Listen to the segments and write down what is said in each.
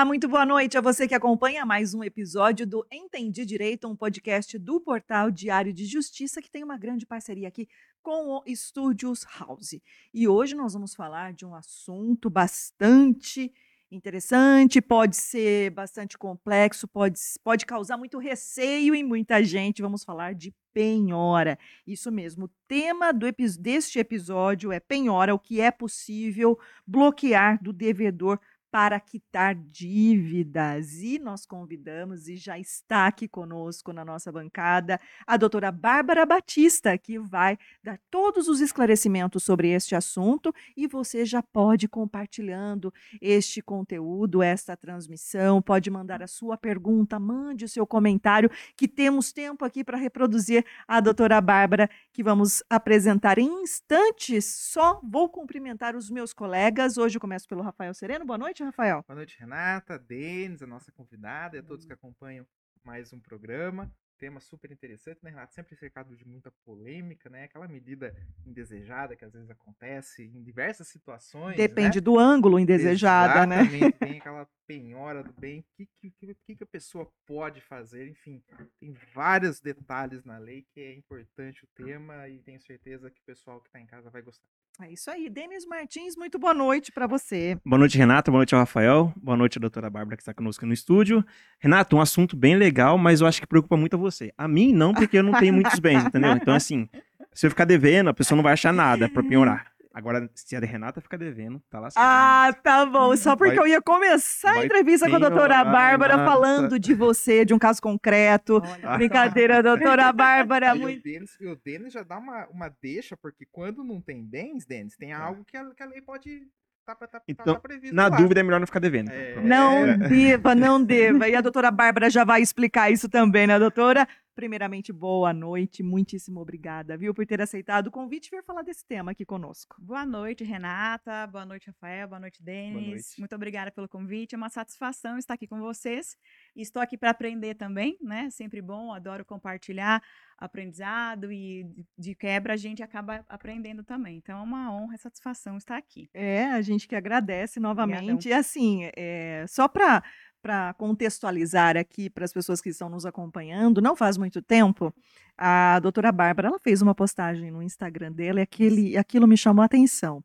Olá, muito boa noite a você que acompanha mais um episódio do Entendi Direito, um podcast do portal Diário de Justiça que tem uma grande parceria aqui com o Studios House. E hoje nós vamos falar de um assunto bastante interessante, pode ser bastante complexo, pode, pode causar muito receio em muita gente. Vamos falar de penhora. Isso mesmo. O tema do, deste episódio é penhora, o que é possível bloquear do devedor para quitar dívidas. E nós convidamos, e já está aqui conosco na nossa bancada, a doutora Bárbara Batista, que vai dar todos os esclarecimentos sobre este assunto. E você já pode compartilhando este conteúdo, esta transmissão, pode mandar a sua pergunta, mande o seu comentário, que temos tempo aqui para reproduzir a doutora Bárbara, que vamos apresentar em instantes. Só vou cumprimentar os meus colegas. Hoje eu começo pelo Rafael Sereno. Boa noite noite, Rafael. Boa noite, Renata, Denis, a nossa convidada, e a todos que acompanham mais um programa. Tema super interessante, né, Renata? Sempre cercado de muita polêmica, né? Aquela medida indesejada que às vezes acontece em diversas situações. Depende né? do ângulo indesejada, né? Exatamente, né? Tem aquela penhora do bem. O que, que, que, que a pessoa pode fazer? Enfim, tem vários detalhes na lei que é importante o tema e tenho certeza que o pessoal que está em casa vai gostar. É isso aí. Denis Martins, muito boa noite para você. Boa noite, Renata. Boa noite ao Rafael. Boa noite à doutora Bárbara, que está conosco no estúdio. Renato, um assunto bem legal, mas eu acho que preocupa muito a você. A mim, não, porque eu não tenho muitos bens, entendeu? Então, assim, se eu ficar devendo, a pessoa não vai achar nada para piorar. Agora, se a Renata fica devendo, tá lascado. Ah, tá bom. Só porque vai, eu ia começar a entrevista com a doutora Bárbara Renata. falando de você, de um caso concreto. Olha. Brincadeira, doutora Bárbara. muito... o, Denis, já dá uma, uma deixa, porque quando não tem bens, Denis, tem tá. algo que a, que a lei pode Tá, tá, tá, então, tá na lá. dúvida é melhor não ficar devendo. É, não é. deva, não deva. E a doutora Bárbara já vai explicar isso também, né, doutora? Primeiramente, boa noite, muitíssimo obrigada, viu, por ter aceitado o convite e vir falar desse tema aqui conosco. Boa noite, Renata, boa noite, Rafael, boa noite, Denis. Muito obrigada pelo convite, é uma satisfação estar aqui com vocês. Estou aqui para aprender também, né? Sempre bom, adoro compartilhar aprendizado e de quebra a gente acaba aprendendo também. Então é uma honra e satisfação estar aqui. É, a gente que agradece novamente. Obrigadão. E assim, é, só para para contextualizar aqui para as pessoas que estão nos acompanhando, não faz muito tempo, a doutora Bárbara ela fez uma postagem no Instagram dela e aquele, aquilo me chamou a atenção.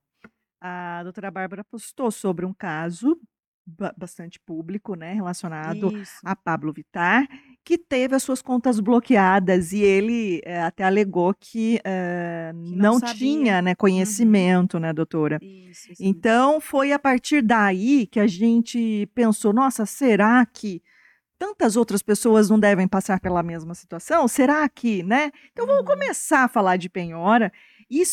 A doutora Bárbara postou sobre um caso bastante público, né, relacionado Isso. a Pablo Vittar, que teve as suas contas bloqueadas e ele é, até alegou que, uh, que não, não tinha né, uhum. conhecimento, uhum. né, doutora? Isso, isso então foi a partir daí que a gente pensou, nossa, será que tantas outras pessoas não devem passar pela mesma situação? Será que, né? Então uhum. vamos começar a falar de penhora e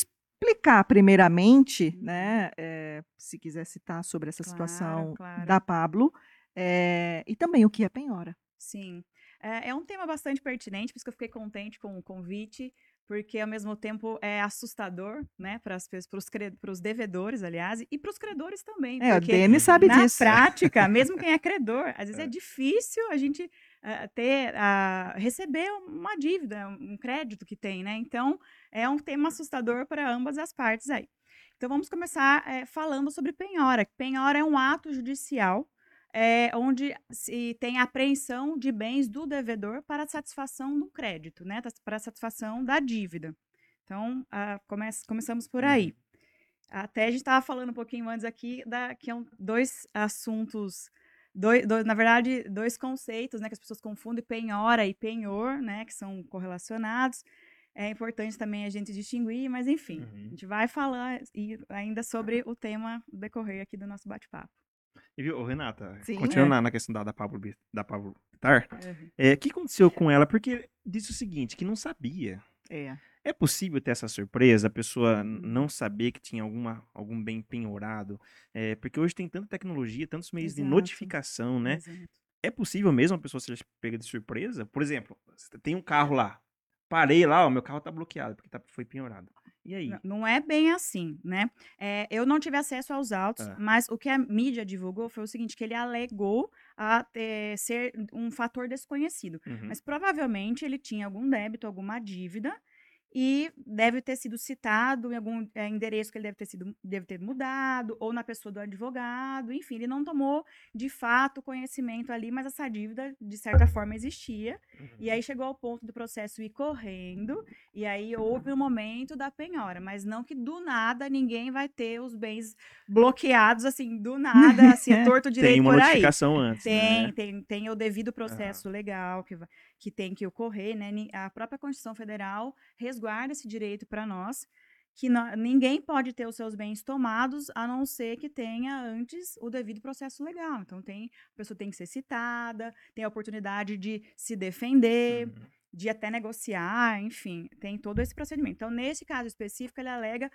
explicar primeiramente, uhum. né, é, se quiser citar sobre essa claro, situação claro. da Pablo, é, e também o que é penhora. Sim. É, é um tema bastante pertinente, por isso que eu fiquei contente com o convite, porque ao mesmo tempo é assustador, né, para os devedores, aliás, e para os credores também. É, o Denis sabe na disso. Na prática, mesmo quem é credor, às vezes é, é difícil a gente uh, ter, uh, receber uma dívida, um crédito que tem, né? Então, é um tema assustador para ambas as partes aí. Então, vamos começar é, falando sobre penhora. Penhora é um ato judicial é, onde se tem apreensão de bens do devedor para satisfação do crédito, né? Para satisfação da dívida. Então, a, come, começamos por aí. Uhum. Até a gente estava falando um pouquinho antes aqui da, que são dois assuntos, dois, dois, na verdade, dois conceitos, né? Que as pessoas confundem penhora e penhor, né? Que são correlacionados. É importante também a gente distinguir, mas enfim, uhum. a gente vai falar ainda sobre o tema decorrer aqui do nosso bate-papo. E viu, Renata, Sim, continuando é. na questão da, da Pablo, da Pablo Tar, uhum. é, o que aconteceu com ela? Porque disse o seguinte, que não sabia. É. É possível ter essa surpresa, a pessoa não saber que tinha alguma, algum bem penhorado? É, porque hoje tem tanta tecnologia, tantos meios Exato. de notificação, né? Exato. É possível mesmo a pessoa ser pega de surpresa? Por exemplo, tem um carro lá, parei lá, o meu carro tá bloqueado, porque tá, foi penhorado. E aí? Não é bem assim, né? É, eu não tive acesso aos autos, é. mas o que a mídia divulgou foi o seguinte, que ele alegou a ter, ser um fator desconhecido. Uhum. Mas provavelmente ele tinha algum débito, alguma dívida, e deve ter sido citado em algum é, endereço que ele deve ter sido deve ter mudado ou na pessoa do advogado, enfim, ele não tomou de fato conhecimento ali, mas essa dívida de certa forma existia. Uhum. E aí chegou ao ponto do processo ir correndo, e aí houve o um momento da penhora, mas não que do nada ninguém vai ter os bens bloqueados assim, do nada, assim, torto direito tem uma por notificação aí. antes, tem, né? tem, tem o devido processo uhum. legal que que tem que ocorrer, né? A própria Constituição Federal resguarda esse direito para nós, que não, ninguém pode ter os seus bens tomados a não ser que tenha antes o devido processo legal. Então tem, a pessoa tem que ser citada, tem a oportunidade de se defender, uhum. de até negociar, enfim, tem todo esse procedimento. Então nesse caso específico ele alega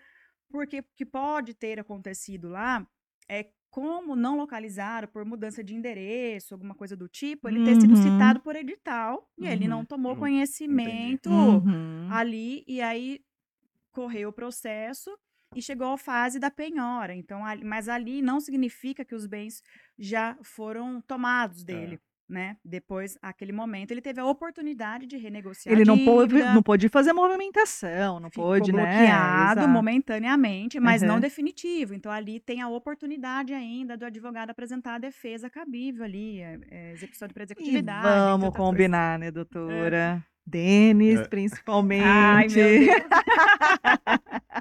porque que pode ter acontecido lá é como não localizar por mudança de endereço, alguma coisa do tipo, ele ter sido uhum. citado por edital e ele não uhum. tomou Hum, conhecimento Uhum. ali e aí correu o processo e chegou à fase da penhora. Então, ali- mas ali não significa que os bens já foram tomados É. né? Depois, aquele momento, ele teve a oportunidade de renegociar Ele não pôde, não pôde fazer movimentação, não Ficou pôde, né? bloqueado momentaneamente, mas uhum. não definitivo. Então, ali tem a oportunidade ainda do advogado apresentar a defesa cabível ali, é, é, execução de executividade. E vamos combinar, coisas. né, doutora? É. Denis, é. principalmente. Ai, meu Deus.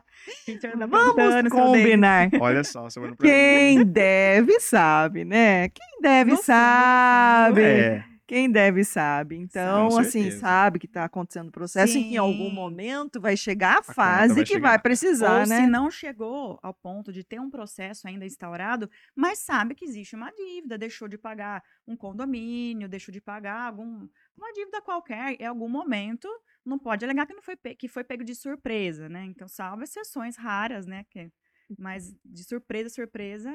Vamos combinar. Olha só, quem deve sabe, né? Quem deve Nossa, sabe. É. Quem deve sabe. Então, assim, sabe que está acontecendo o processo Sim. e que em algum momento vai chegar a, a fase vai que chegar. vai precisar, Ou né? se não chegou ao ponto de ter um processo ainda instaurado, mas sabe que existe uma dívida, deixou de pagar um condomínio, deixou de pagar algum, uma dívida qualquer, em algum momento não pode alegar que não foi que foi pego de surpresa, né? Então, salvo exceções raras, né? Que, mas de surpresa, surpresa.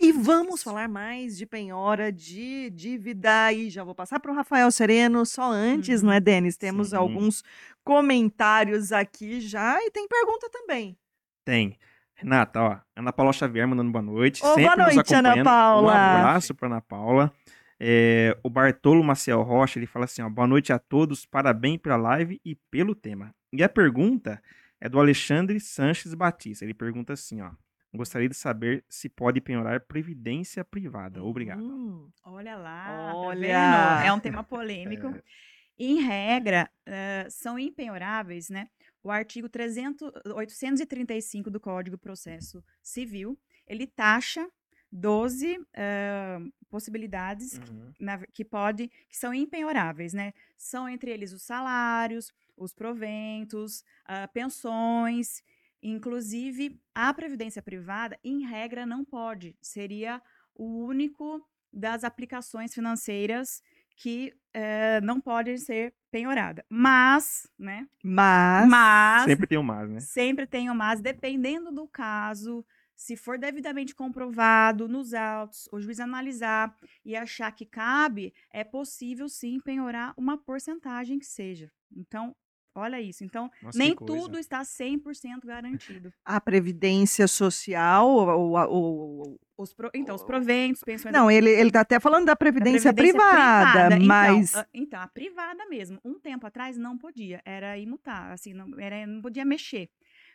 E vamos falar mais de penhora, de dívida. E já vou passar para o Rafael Sereno. Só antes, uhum. não é, Denis? Temos Sim. alguns comentários aqui já e tem pergunta também. Tem. Renata, ó, Ana Paula Xavier mandando boa noite. Oh, boa noite, Ana Paula. Um abraço para Ana Paula. É, o Bartolo Maciel Rocha, ele fala assim, ó, boa noite a todos, parabéns pela live e pelo tema. E a pergunta é do Alexandre Sanches Batista. Ele pergunta assim, ó, gostaria de saber se pode penhorar previdência privada. Obrigado. Hum, olha lá, tá olha. Tá é um tema polêmico. é. Em regra, uh, são impenhoráveis, né? O artigo 300, 835 do Código Processo Civil, ele taxa 12 uh, possibilidades uhum. na, que pode que são impenhoráveis, né? São entre eles os salários, os proventos, uh, pensões, inclusive a previdência privada, em regra, não pode. Seria o único das aplicações financeiras que uh, não pode ser penhorada. Mas, né? Mas, mas sempre tem o mas, né? Sempre tem o mas, dependendo do caso se for devidamente comprovado nos autos, o juiz analisar e achar que cabe, é possível sim penhorar uma porcentagem que seja. Então, olha isso. Então, Nossa, nem tudo está 100% garantido. A previdência social, o, o, os pro, então, os proventos, pensões... Não, ele está até falando da previdência, da previdência privada, privada, mas... Então, então, a privada mesmo, um tempo atrás não podia, era imutar, assim, não, era, não podia mexer.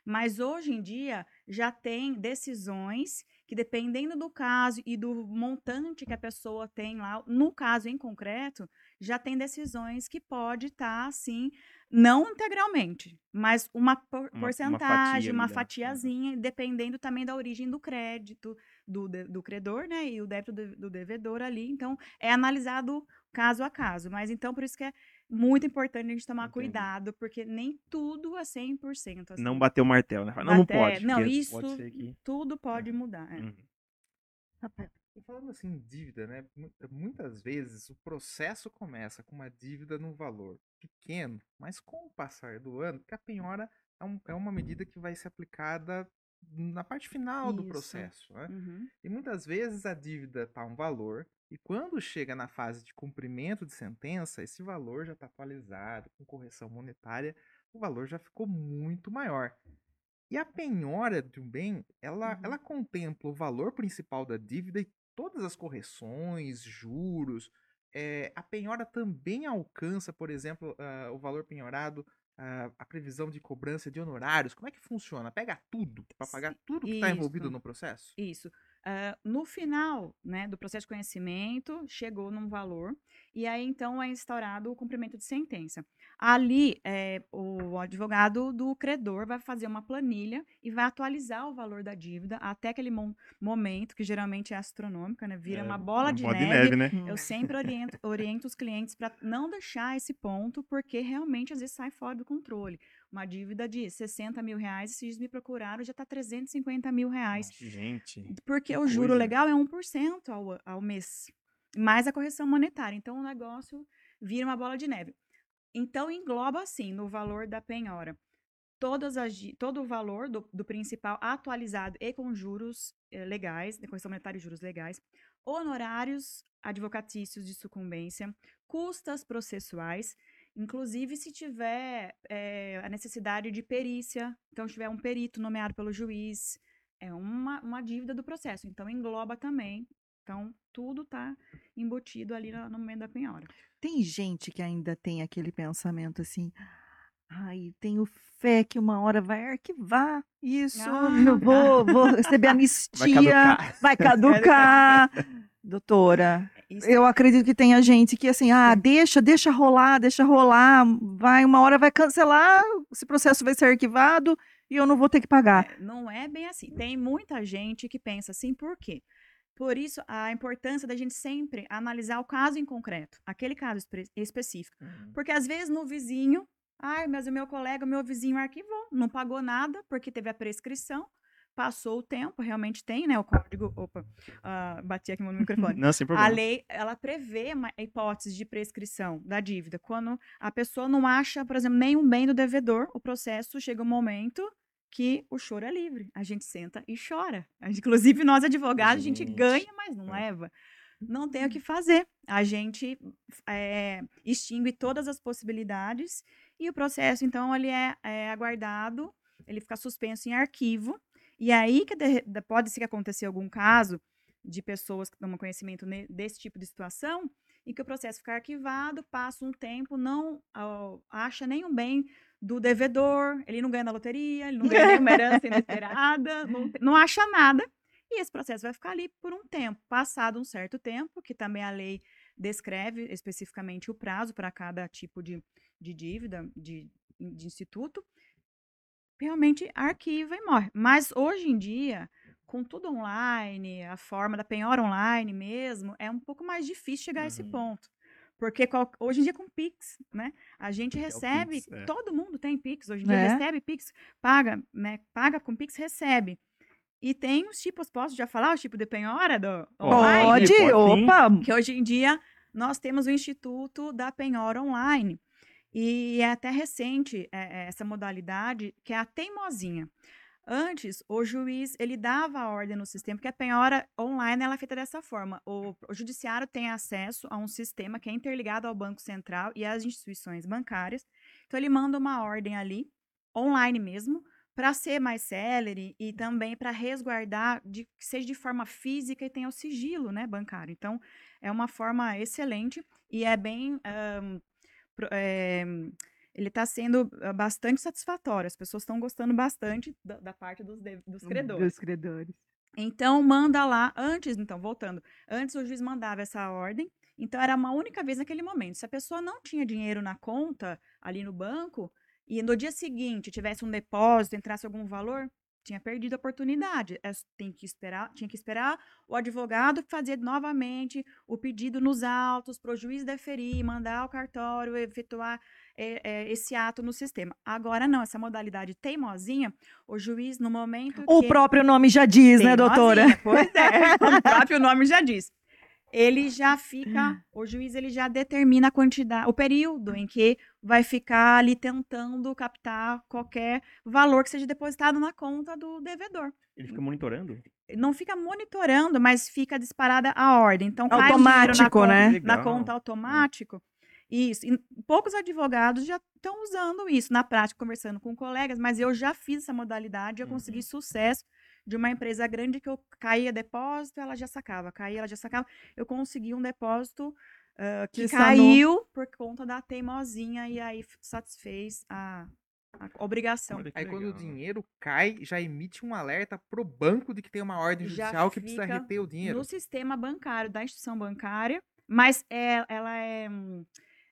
Mas hoje em dia já tem decisões que, dependendo do caso e do montante que a pessoa tem lá, no caso em concreto, já tem decisões que pode estar, tá, assim, não integralmente, mas uma por uma, porcentagem, uma, fatia uma fatiazinha, dependendo também da origem do crédito do, do credor, né, e o débito do, do devedor ali. Então, é analisado caso a caso. Mas então, por isso que é muito importante a gente tomar Entendi. cuidado, porque nem tudo é 100%. Assim. Não bater o martelo, né? Não, não pode. Não, isso pode que... tudo pode é. mudar. É. Uhum. E falando assim, dívida, né? Muitas vezes o processo começa com uma dívida num valor pequeno, mas com o passar do ano, porque a penhora é, um, é uma medida que vai ser aplicada na parte final Isso. do processo. Né? Uhum. E muitas vezes a dívida está um valor, e quando chega na fase de cumprimento de sentença, esse valor já está atualizado, com correção monetária, o valor já ficou muito maior. E a penhora de um bem, ela, uhum. ela contempla o valor principal da dívida e todas as correções, juros. É, a penhora também alcança, por exemplo, uh, o valor penhorado a, a, previsão de cobrança de honorários? Como é que funciona? Pega tudo para pagar tudo que está envolvido no processo? Isso. Uh, no final né, do processo de conhecimento, chegou num valor, e aí então é instaurado o cumprimento de sentença. Ali, é, o advogado do credor vai fazer uma planilha e vai atualizar o valor da dívida até aquele mo momento, que geralmente é astronômica, né, vira é, uma bola de neve. neve né? Eu sempre oriento, oriento os clientes para não deixar esse ponto, porque realmente às vezes sai fora do controle uma dívida de 60 mil reais, se eles me procuraram, já está 350 mil reais. Nossa, gente. Porque o juro coisa. legal é 1% ao, ao mês, mais a correção monetária. Então, o negócio vira uma bola de neve. Então, engloba, assim, no valor da penhora, todas as, todo o valor do, do principal atualizado e com juros eh, legais, de correção monetária e juros legais, honorários advocatícios de sucumbência, custas processuais, Inclusive, se tiver é, a necessidade de perícia, então tiver um perito nomeado pelo juiz, é uma, uma dívida do processo. Então, engloba também. Então, tudo está embutido ali no, no momento da penhora. Tem gente que ainda tem aquele pensamento assim, ai, tenho fé que uma hora vai arquivar isso, ah. eu vou, vou receber anistia, vai caducar. Vai caducar. Doutora, isso. Eu acredito que tenha gente que assim, ah, deixa, deixa rolar, deixa rolar, vai, uma hora vai cancelar, esse processo vai ser arquivado e eu não vou ter que pagar. É, não é bem assim. Tem muita gente que pensa assim, por quê? Por isso, a importância da gente sempre analisar o caso em concreto, aquele caso específico. Uhum. Porque às vezes no vizinho, ai, mas o meu colega, o meu vizinho arquivou, não pagou nada porque teve a prescrição, Passou o tempo, realmente tem, né? O código. Opa, uh, bati aqui no microfone. Não, sem problema. A lei, ela prevê uma hipótese de prescrição da dívida. Quando a pessoa não acha, por exemplo, nenhum bem do devedor, o processo chega um momento que o choro é livre. A gente senta e chora. Inclusive, nós advogados, gente. a gente ganha, mas não é. leva. Não tem o que fazer. A gente é, extingue todas as possibilidades e o processo, então, ele é, é aguardado, ele fica suspenso em arquivo e aí que de, de, pode ser que aconteça algum caso de pessoas que tomam conhecimento desse tipo de situação e que o processo fica arquivado, passa um tempo, não acha nenhum bem do devedor, ele não ganha na loteria, ele não ganha nenhuma herança inesperada, não, não acha nada. E esse processo vai ficar ali por um tempo. Passado um certo tempo, que também a lei descreve especificamente o prazo para cada tipo de, de dívida, de, de instituto, realmente arquiva e morre. Mas hoje em dia, com tudo online, a forma da penhora online mesmo, é um pouco mais difícil chegar uhum. a esse uhum. ponto. Porque qual, hoje em dia com Pix, né? A gente recebe, Pix, é. todo mundo tem Pix, hoje em dia é. recebe Pix, paga, né? Paga com Pix, recebe. E tem os tipos, posso já falar o tipo de penhora do online? Pode, opa! Que hoje em dia nós temos o Instituto da Penhora Online. E é até recente é, essa modalidade, que é a teimosinha. Antes, o juiz ele dava a ordem no sistema, porque a penhora online ela é feita dessa forma. O, o, judiciário tem acesso a um sistema que é interligado ao Banco Central e às instituições bancárias. Então, ele manda uma ordem ali, online mesmo, para ser mais célere e também para resguardar de que seja de forma física e tenha o sigilo né, bancário. Então, é uma forma excelente e é bem. Um, é, ele está sendo ah, bastante satisfatório. As pessoas estão gostando bastante da, da parte dos, de, dos credores. Dos credores. Então, manda lá, antes, então, voltando, antes o juiz mandava essa ordem, então era uma única vez naquele momento. Se a pessoa não tinha dinheiro na conta, ali no banco, e no dia seguinte tivesse um depósito, entrasse algum valor, tinha perdido a oportunidade. Tem que esperar, tinha que esperar o advogado fazer novamente o pedido nos autos para o juiz deferir, mandar o cartório efetuar é, é, esse ato no sistema. Agora não, essa modalidade teimosinha, o juiz no momento o próprio nome já diz, né, doutora? Pois é, o próprio nome já diz ele já fica, o juiz ele já determina a quantidade, o período em que vai ficar ali tentando captar qualquer valor que seja depositado na conta do devedor. Ele fica monitorando? Não fica monitorando, mas fica disparada a ordem. Então, automático, na né? Conta, na conta automático. Isso. E poucos advogados já estão usando isso na prática, conversando com colegas, mas eu já fiz essa modalidade, eu consegui uhum. sucesso de uma empresa grande que eu caía depósito, ela já sacava, caía, ela já sacava. Eu consegui um depósito uh, que, que caiu por conta da teimosinha e aí satisfez a, a obrigação. Aí quando o dinheiro cai, já emite um alerta pro banco de que tem uma ordem judicial que precisa reter o dinheiro. No sistema bancário da instituição bancária, mas é, ela é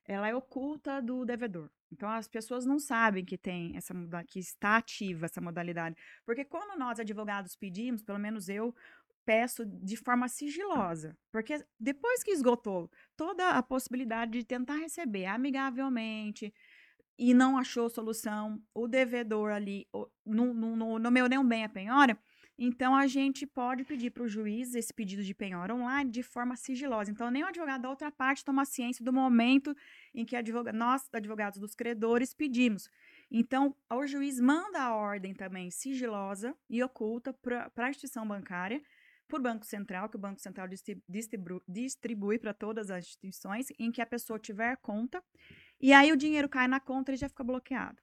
ela é oculta do devedor. Então as pessoas não sabem que tem essa que está ativa essa modalidade, porque quando nós advogados pedimos, pelo menos eu peço de forma sigilosa, porque depois que esgotou toda a possibilidade de tentar receber amigavelmente e não achou solução, o devedor ali no, no meu nem um bem a penhora, então, a gente pode pedir para o juiz esse pedido de penhora online de forma sigilosa. Então, nem o advogado da outra parte toma ciência do momento em que advogado, nós, advogados dos credores, pedimos. Então, o juiz manda a ordem também sigilosa e oculta para a instituição bancária, por Banco Central, que o Banco Central distribui para todas as instituições em que a pessoa tiver conta, e aí o dinheiro cai na conta e já fica bloqueado.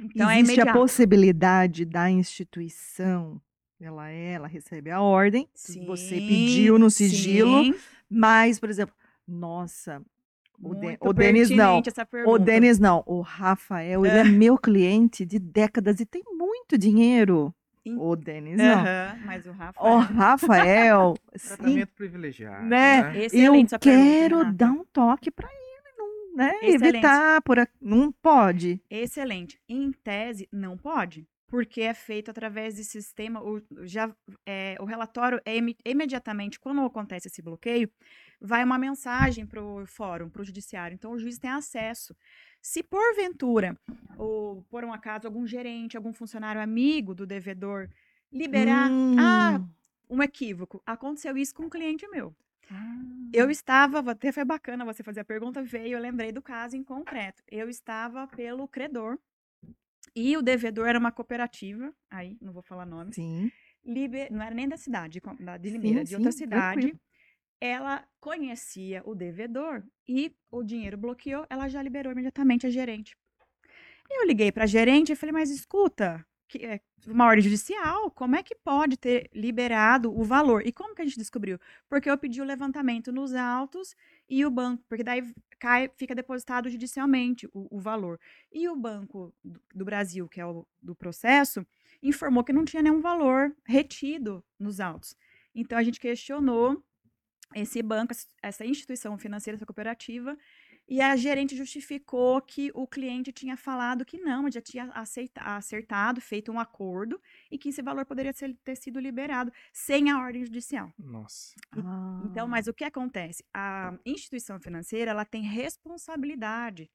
Então, é Existe é a possibilidade da instituição, ela é, ela recebe a ordem, sim, você pediu no sigilo, sim. mas, por exemplo, nossa, o, De, o Denis não, o Denis não, o Rafael, é. ele é meu cliente de décadas e tem muito dinheiro. O Denis não. mas o Rafael. O Rafael. Tratamento privilegiado. Né? né? Eu quero pergunta, dar um toque para ele né, evitar, por a... não pode. Excelente. Em tese, não pode, porque é feito através de sistema, o, já, é, o relatório é imediatamente, quando acontece esse bloqueio, vai uma mensagem para o fórum, para o judiciário. Então, o juiz tem acesso. Se porventura, ou por um acaso, algum gerente, algum funcionário amigo do devedor liberar, hum. ah, um equívoco, aconteceu isso com um cliente meu. Ah. Eu estava, até foi bacana você fazer a pergunta, veio, eu lembrei do caso em concreto. Eu estava pelo credor e o devedor era uma cooperativa, aí não vou falar nome. Sim. Liber, não era nem da cidade, da, de Limeira, sim, de outra sim, cidade. Tranquilo. Ela conhecia o devedor e o dinheiro bloqueou, ela já liberou imediatamente a gerente. Eu liguei para a gerente e falei, mas escuta, que é uma ordem judicial, como é que pode ter liberado o valor? E como que a gente descobriu? Porque eu pedi o levantamento nos autos e o banco, porque daí cai, fica depositado judicialmente o, o valor. E o Banco do, do Brasil, que é o do processo, informou que não tinha nenhum valor retido nos autos. Então a gente questionou esse banco, essa instituição financeira, essa cooperativa, e a gerente justificou que o cliente tinha falado que não, já tinha aceita, acertado, feito um acordo e que esse valor poderia ser, ter sido liberado sem a ordem judicial. Nossa. E, ah. Então, mas o que acontece? A instituição financeira ela tem responsabilidade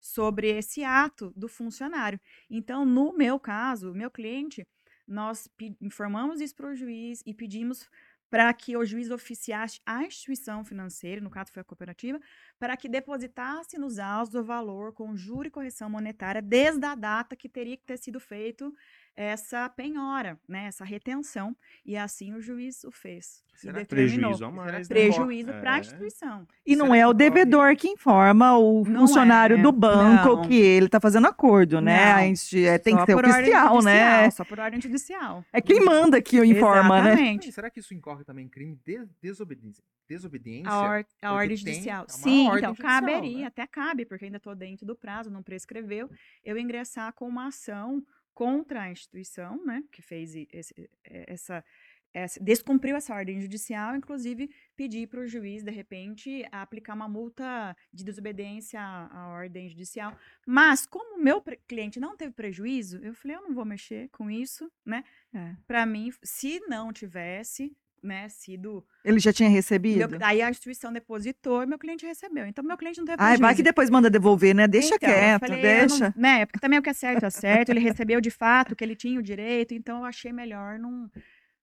sobre esse ato do funcionário. Então, no meu caso, meu cliente, nós informamos isso para o juiz e pedimos para que o juiz oficiasse a instituição financeira, no caso foi a cooperativa, para que depositasse nos autos o valor com juro e correção monetária desde a data que teria que ter sido feito essa penhora, né, essa retenção, e assim o juiz o fez. Será prejuízo a mais, né? Prejuízo para a é. instituição. E não é o devedor que informa o não funcionário é. do banco não. que ele está fazendo acordo, né? A gente, é, tem só que ser oficial, né? Só por ordem judicial. É quem manda que o informa, né? Exatamente. né? Será que isso incorre também em crime de desobediência? desobediência? A, or a ordem judicial. Sim, ordem então judicial, caberia, né? até cabe, porque ainda estou dentro do prazo, não prescreveu, eu ingressar com uma ação contra a instituição, né, que fez esse, essa, essa, descumpriu essa ordem judicial, inclusive pedir para o juiz, de repente, aplicar uma multa de desobediência à, à ordem judicial. Mas, como o meu cliente não teve prejuízo, eu falei, eu não vou mexer com isso, né? É. Para mim, se não tivesse, né, sido. Ele já tinha recebido? Meu, aí a instituição depositou e meu cliente recebeu. Então, meu cliente não teve prejuízo. Ai, vai que depois manda devolver, né? Deixa então, quieto, falei, deixa. Não, né, porque também o que é certo é certo. Ele recebeu de fato que ele tinha o direito, então eu achei melhor não,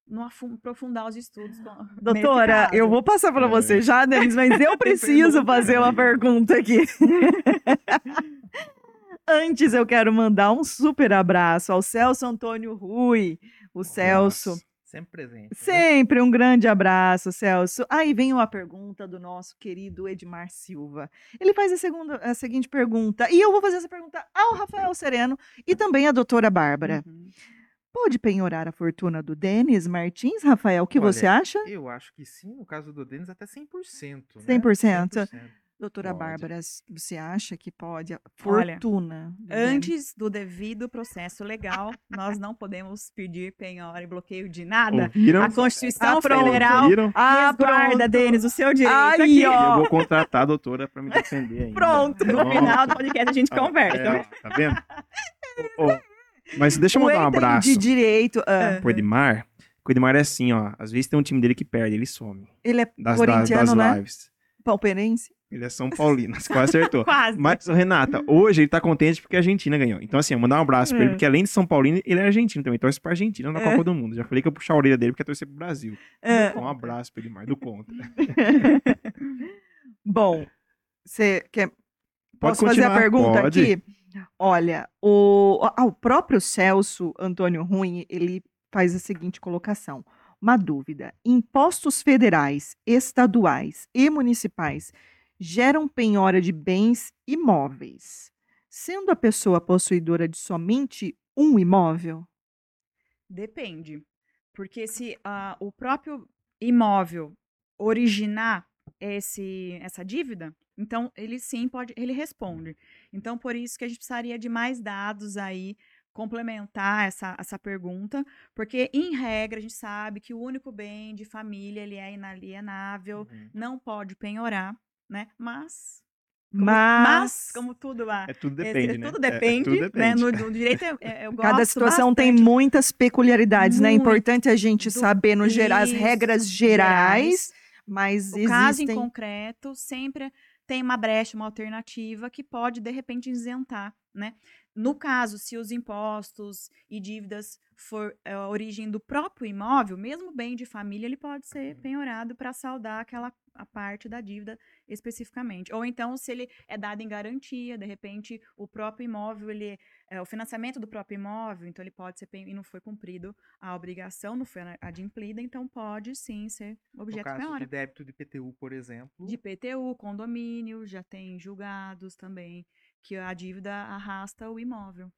não aprofundar os estudos. Doutora, eu vou passar para você já, Denis, mas eu preciso fazer uma pergunta aqui. Antes, eu quero mandar um super abraço ao Celso Antônio Rui. O Nossa. Celso Sempre presente. Né? Sempre um grande abraço, Celso. Aí vem uma pergunta do nosso querido Edmar Silva. Ele faz a, segunda, a seguinte pergunta, e eu vou fazer essa pergunta ao Rafael Sereno e também à doutora Bárbara. Uhum. pode penhorar a fortuna do Denis Martins, Rafael? O que Olha, você acha? Eu acho que sim, no caso do Denis, até 100%. Né? 100%. 100%. Doutora pode. Bárbara, você acha que pode? Fortuna. Olha, antes do devido processo legal, nós não podemos pedir penhora e bloqueio de nada. Ouviram? A Constituição ah, Federal Ouviram? ah, Denis, o seu direito Aí, aqui. Ó. Eu vou contratar a doutora para me defender ainda. Pronto, no final do podcast a gente ah, conversa. É, tá vendo? oh, mas deixa eu mandar um abraço. De direito. Uh. Pro Edmar. O Edmar é assim, ó. Às vezes tem um time dele que perde, ele some. Ele é das, corintiano, das, das né? lives. Ele é São Paulino, quase acertou. quase. Mas, Renata, hoje ele tá contente porque a Argentina ganhou. Então, assim, eu mandar um abraço pra ele, é. porque além de São Paulino, ele é argentino também. Torce pra Argentina na é. Copa do Mundo. Já falei que eu puxar a orelha dele porque é torcer pro Brasil. É. Então, um abraço pra ele, mais do contra. Bom, você quer. Posso fazer a pergunta Pode. aqui? Olha, o, o próprio Celso Antônio Ruim, ele faz a seguinte colocação. Uma dúvida: impostos federais, estaduais e municipais geram penhora de bens imóveis, sendo a pessoa possuidora de somente um imóvel? Depende. Porque se uh, o próprio imóvel originar esse, essa dívida, então ele sim pode, ele responde. Então, por isso que a gente precisaria de mais dados aí complementar essa, essa pergunta, porque em regra a gente sabe que o único bem de família ele é inalienável, uhum. não pode penhorar né? Mas como, mas... mas, como tudo lá. É tudo depende, é, né? Tudo depende, é, é tudo depende. Né? No, no direito eu, eu Cada situação bastante. tem muitas peculiaridades, Muito. né? É importante a gente saber no geral as regras gerais, gerais mas o existem... caso em concreto sempre tem uma brecha, uma alternativa que pode de repente isentar, né? No caso, se os impostos e dívidas for a eh, origem do próprio imóvel, mesmo bem de família, ele pode ser uhum. penhorado para saldar aquela a parte da dívida especificamente. Ou então, se ele é dado em garantia, de repente, o próprio imóvel, ele é o financiamento do próprio imóvel, então ele pode ser e não foi cumprido a obrigação, não foi adimplida, então pode sim ser objeto no caso penhora. de débito de PTU, por exemplo. De PTU, condomínio, já tem julgados também que a dívida arrasta o imóvel.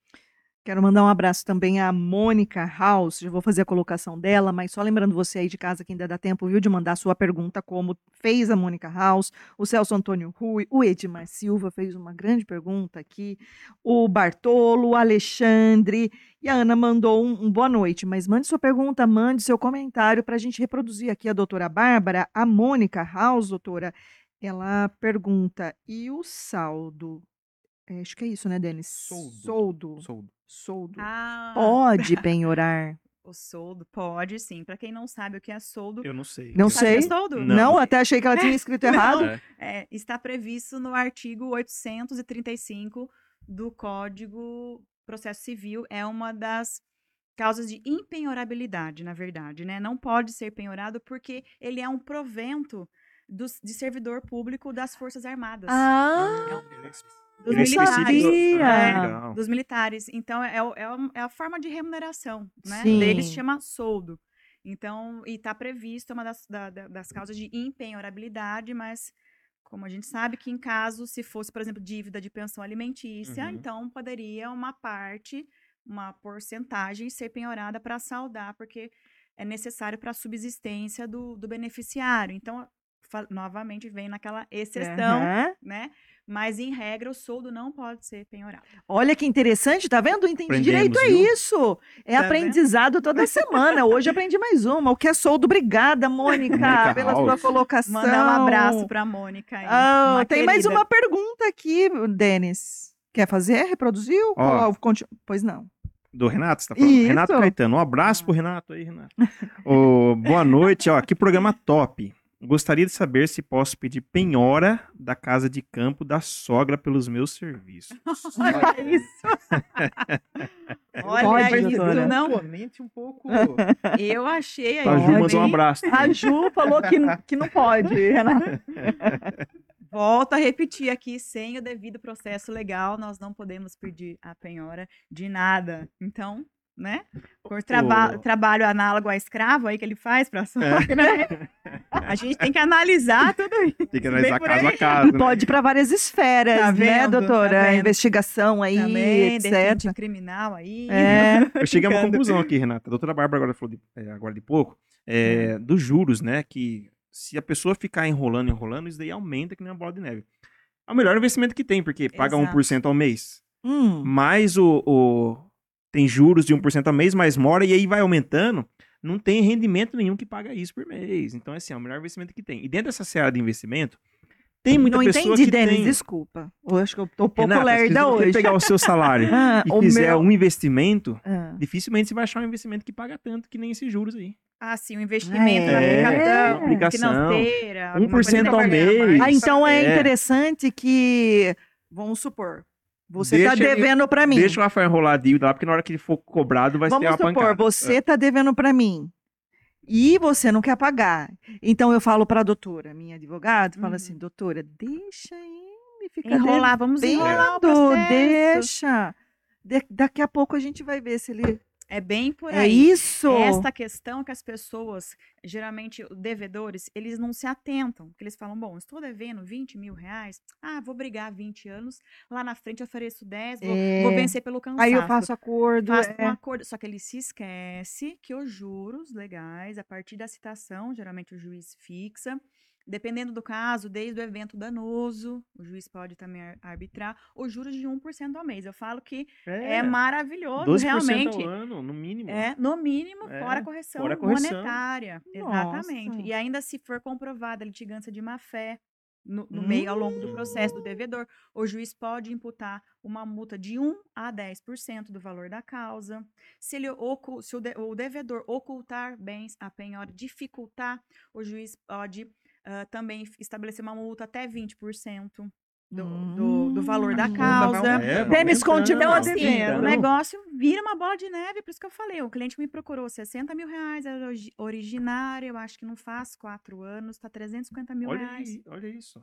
Quero mandar um abraço também à Mônica House, já vou fazer a colocação dela, mas só lembrando você aí de casa que ainda dá tempo, viu, de mandar sua pergunta, como fez a Mônica House, o Celso Antônio Rui, o Edmar Silva fez uma grande pergunta aqui, o Bartolo, o Alexandre, e a Ana mandou um, um boa noite, mas mande sua pergunta, mande seu comentário para a gente reproduzir aqui a doutora Bárbara, a Mônica House, doutora, ela pergunta, e o saldo é, acho que é isso, né, Denis? Soldo. Soldo. Soldo. Soldo. Ah. Pode penhorar. O soldo pode, sim. Para quem não sabe o que é soldo. Eu não sei. Não sei. É soldo? Não. não. até achei que ela tinha escrito errado. É. É, está previsto no artigo 835 do Código Processo Civil. É uma das causas de impenhorabilidade, na verdade, né? Não pode ser penhorado porque ele é um provento do, de servidor público das Forças Armadas. Ah! É um, dos militares. É, dos militares. Então, é, é, é, a forma de remuneração, né? Sim. Deles chama soldo. Então, e está previsto uma das, da, das causas de impenhorabilidade, mas como a gente sabe que em caso, se fosse, por exemplo, dívida de pensão alimentícia, uhum. então poderia uma parte, uma porcentagem ser penhorada para saldar, porque é necessário para a subsistência do, do beneficiário. Então, novamente vem naquela exceção, uhum. né? Mas, em regra, o soldo não pode ser penhorado. Olha que interessante, tá vendo? Entendi direito, é isso. É tá aprendizado vendo? toda semana. Hoje aprendi mais uma. O que é soldo? Obrigada, Mônica, Mônica pela House. sua colocação. Mandar um abraço para Mônica. Aí, ah, tem querida. mais uma pergunta aqui, Denis. Quer fazer? Reproduziu? Oh. Pois não. Do Renato, você tá falando? Isso. Renato Caetano. Um abraço pro Renato aí, Renato. oh, boa noite, ó. Que programa top. Gostaria de saber se posso pedir penhora da casa de campo da sogra pelos meus serviços. Olha isso. Olha Pode, isso, doutora. não. Comente um pouco. Eu achei aí. A Ju mandou um abraço. A Ju falou que, que não pode, Renata. Volto a repetir aqui, sem o devido processo legal, nós não podemos pedir a penhora de nada. Então, né? Por traba trabalho análogo a escravo aí que ele faz para a é. né? A gente tem que analisar tudo isso. Tem que analisar caso a caso. Né? Pode ir para várias esferas, tá né, doutora? Tá investigação aí, Também, etc. criminal aí. É. Eu cheguei a uma conclusão aqui, Renata. A doutora Bárbara agora falou de, é, agora de pouco, é, hum. dos juros, né? Que se a pessoa ficar enrolando, enrolando, isso daí aumenta que nem uma bola de neve. É o melhor investimento que tem, porque paga Exato. 1% ao mês. Hum. Mais o, o, Tem juros de 1% ao mês, mais mora, e aí vai aumentando. Não tem rendimento nenhum que paga isso por mês. Então, assim, é o melhor investimento que tem. E dentro dessa seara de investimento, tem muita não pessoa entendi, que Denis, tem... desculpa. Eu acho que eu tô um pouco Renata, lerda hoje. Se você pegar o seu salário ah, e fizer meu... um investimento, ah. dificilmente você vai achar um investimento que paga tanto que nem esses juros aí. Ah, sim, um investimento é, na aplicação, financeira. 1% ao mês. Ah, então é, é interessante que, vamos supor, você está devendo para mim. Deixa o Rafael enrolar a dívida lá, porque na hora que ele for cobrado vai vamos ter uma supor, pancada. Vamos supor, você está devendo para mim e você não quer pagar. Então eu falo para a doutora, minha advogada, uhum. fala assim, doutora, deixa ele ficar enrolar, vamos enrolar o deixa. De, daqui a pouco a gente vai ver se ele é bem por é aí. É isso. Esta questão que as pessoas, geralmente devedores, eles não se atentam. Porque eles falam, bom, estou devendo 20 mil reais, ah, vou brigar 20 anos, lá na frente eu ofereço 10, vou, é. vou vencer pelo cansaço. Aí eu faço acordo. Faço é. um acordo. Só que ele se esquece que os juros legais, a partir da citação, geralmente o juiz fixa, Dependendo do caso, desde o evento danoso, o juiz pode também arbitrar os juros de 1% ao mês. Eu falo que é, é maravilhoso, realmente. Ao ano, no mínimo. É, no mínimo, é, fora a correção, fora a correção. monetária. Nossa. Exatamente. E ainda se for comprovada a litigância de má fé, no, no hum. meio ao longo do processo do devedor, o juiz pode imputar uma multa de 1 a 10% do valor da causa. Se, ele se o, de, o devedor ocultar bens a penhora, dificultar, o juiz pode uh, também estabelecer uma multa até 20%. Do, do, do, valor da hum. causa. É, Denis continua assim, o negócio vira uma bola de neve, por isso que eu falei. O cliente me procurou 60 mil reais, era originário, eu acho que não faz quatro anos, tá 350 mil olha reais. Aí, olha isso.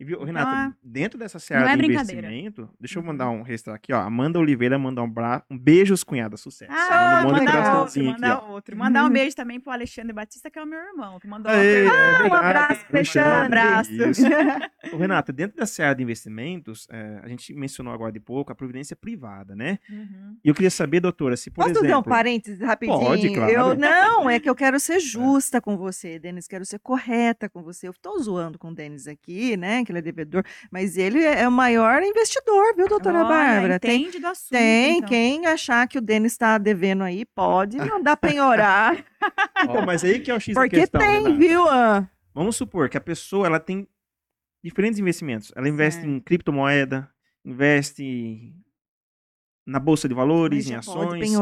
E viu, Renata, ah, dentro dessa série é de investimento, deixa eu mandar uhum. um registro aqui, ó. Amanda Oliveira mandar um, bra... um beijos, cunhada, sucesso. Ah, manda mandar outro, mandar aqui, outro. Mandar um beijo também pro Alexandre Batista, que é o meu irmão, que mandou Ei, uma ah, um abraço, Alexandre. Um abraço. Ô, Renata, dentro da série de investimentos, é, a gente mencionou agora de pouco a providência privada, né? Uhum. E eu queria saber, doutora, se por Posso exemplo... Posso dar um parênteses rapidinho? Pode, claro. Eu, não, é que eu quero ser justa é. com você, Denis, quero ser correta com você. Eu tô zoando com o Denis aqui, né, que ele é devedor, mas ele é o maior investidor, viu, doutora Olha, Bárbara? Entende tem, do assunto. Tem, então. quem achar que o Denis está devendo aí, pode mandar penhorar. oh, mas aí que é o X Porque questão, tem, Renata. viu? Vamos supor que a pessoa ela tem diferentes investimentos. Ela investe em criptomoeda, investe na bolsa de valores, em ações,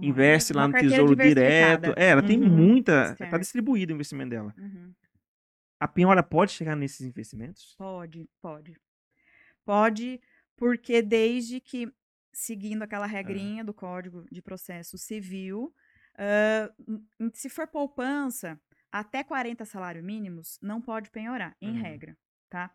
investe lá no tesouro direto. É, ela uhum. tem muita, está distribuído o investimento dela. Uhum. A penhora pode chegar nesses investimentos? Pode, pode. Pode, porque desde que, seguindo aquela regrinha do Código de Processo Civil, uh, se for poupança, até 40 salários mínimos, não pode penhorar, em uhum. regra, tá?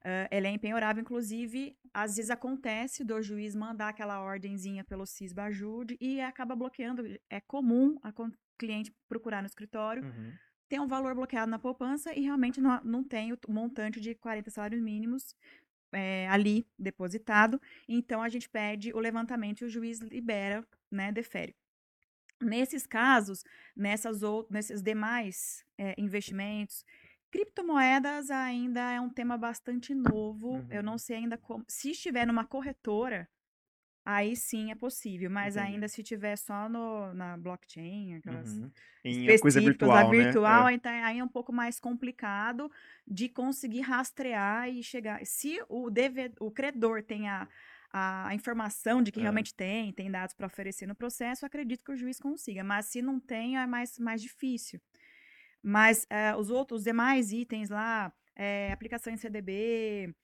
Uh, ela é empenhorável, inclusive, às vezes acontece do juiz mandar aquela ordenzinha pelo CISBA ajude e acaba bloqueando. É comum a cliente procurar no escritório, uhum tem um valor bloqueado na poupança e realmente não, não tem o montante de 40 salários mínimos é, ali depositado. Então, a gente pede o levantamento e o juiz libera, né, defere. Nesses casos, nessas ou, nesses demais é, investimentos, criptomoedas ainda é um tema bastante novo. Uhum. Eu não sei ainda como. Se estiver numa corretora, aí sim é possível, mas Entendi. ainda se tiver só no, na blockchain, aquelas uhum. em coisa virtual, virtual né? então aí é um pouco mais complicado de conseguir rastrear e chegar. Se o dever, o credor tem a, a informação de que é. realmente tem, tem dados para oferecer no processo, acredito que o juiz consiga, mas se não tem é mais, mais difícil. Mas uh, os outros, os demais itens lá, é, aplicação em CDB,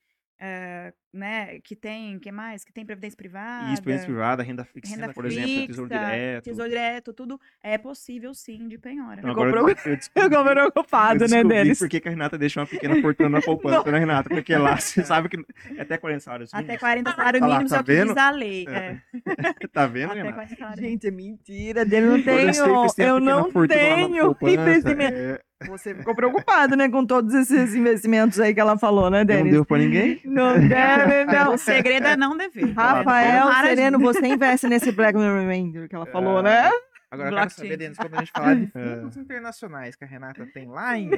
é, né, que tem, que mais? Que tem previdência privada. Isso, previdência privada, renda fixa, renda por fixa, exemplo, tesouro direto. Tesouro direto, tudo é possível sim de penhora. Então, agora eu, eu, preocupado, né, deles. por que, a Renata deixou uma pequena fortuna na poupança, né, Renata? Porque lá você sabe que é até 40 salários mínimos. Até 40 salários mínimos tá é o que diz a lei. É. É. tá vendo, até Renata? Gente, é mentira, dele não tenho, eu não tenho investimento. É. Você ficou preocupado, né, com todos esses investimentos aí que ela falou, né, Denis? Não deu pra ninguém? Não deve, não. O segredo é não dever. Rafael Sereno, você investe nesse Black Remainder que ela falou, é. né? Agora, eu quero saber, Denis, quando a gente falar de é. fundos internacionais que a Renata tem lá em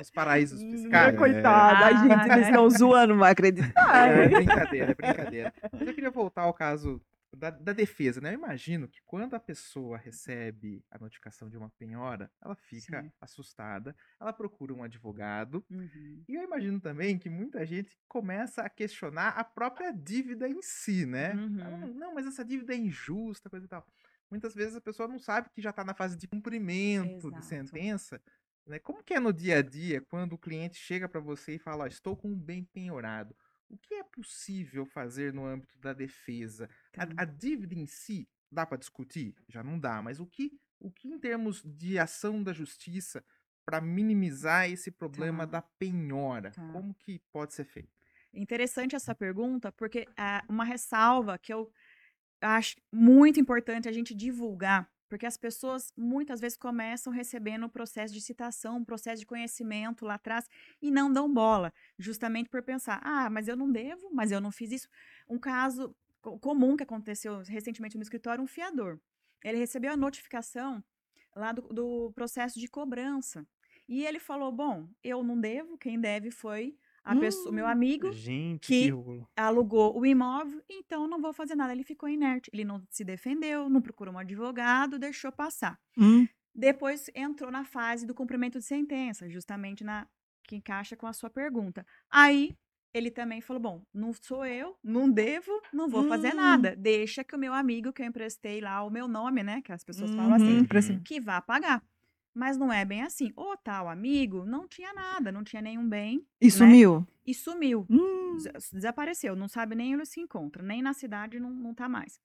os paraísos fiscais. Coitada, a gente, vocês estão zoando, não vai acreditar. É, é brincadeira, é brincadeira. Mas eu queria voltar ao caso da, da, defesa, né? Eu imagino que quando a pessoa recebe a notificação de uma penhora, ela fica Sim. assustada, ela procura um advogado. Uhum. E eu imagino também que muita gente começa a questionar a própria dívida em si, né? Uhum. Não, mas essa dívida é injusta, coisa e tal. Muitas vezes a pessoa não sabe que já está na fase de cumprimento Exato. de sentença. Né? Como que é no dia a dia quando o cliente chega para você e fala, oh, estou com um bem penhorado? O que é possível fazer no âmbito da defesa? A, a dívida em si dá para discutir? Já não dá, mas o que, o que em termos de ação da justiça para minimizar esse problema tá. da penhora? Tá. Como que pode ser feito? Interessante essa pergunta, porque é uma ressalva que eu acho muito importante a gente divulgar porque as pessoas muitas vezes começam recebendo o processo de citação, um processo de conhecimento lá atrás e não dão bola, justamente por pensar: ah, mas eu não devo, mas eu não fiz isso. Um caso comum que aconteceu recentemente no escritório: um fiador. Ele recebeu a notificação lá do, do processo de cobrança. E ele falou: bom, eu não devo, quem deve foi a hum, pessoa, meu amigo gente, que, que alugou o imóvel, então não vou fazer nada. Ele ficou inerte. Ele não se defendeu, não procurou um advogado, deixou passar. Hum. Depois entrou na fase do cumprimento de sentença, justamente na que encaixa com a sua pergunta. Aí ele também falou: bom, não sou eu, não devo, não vou hum. fazer nada. Deixa que o meu amigo que eu emprestei lá o meu nome, né? Que as pessoas falam assim, uhum. que vá pagar. Mas não é bem assim. O tal amigo não tinha nada, não tinha nenhum bem. E né? sumiu? E sumiu. Hum. Desapareceu. Não sabe nem onde se encontra. Nem na cidade não, não tá mais.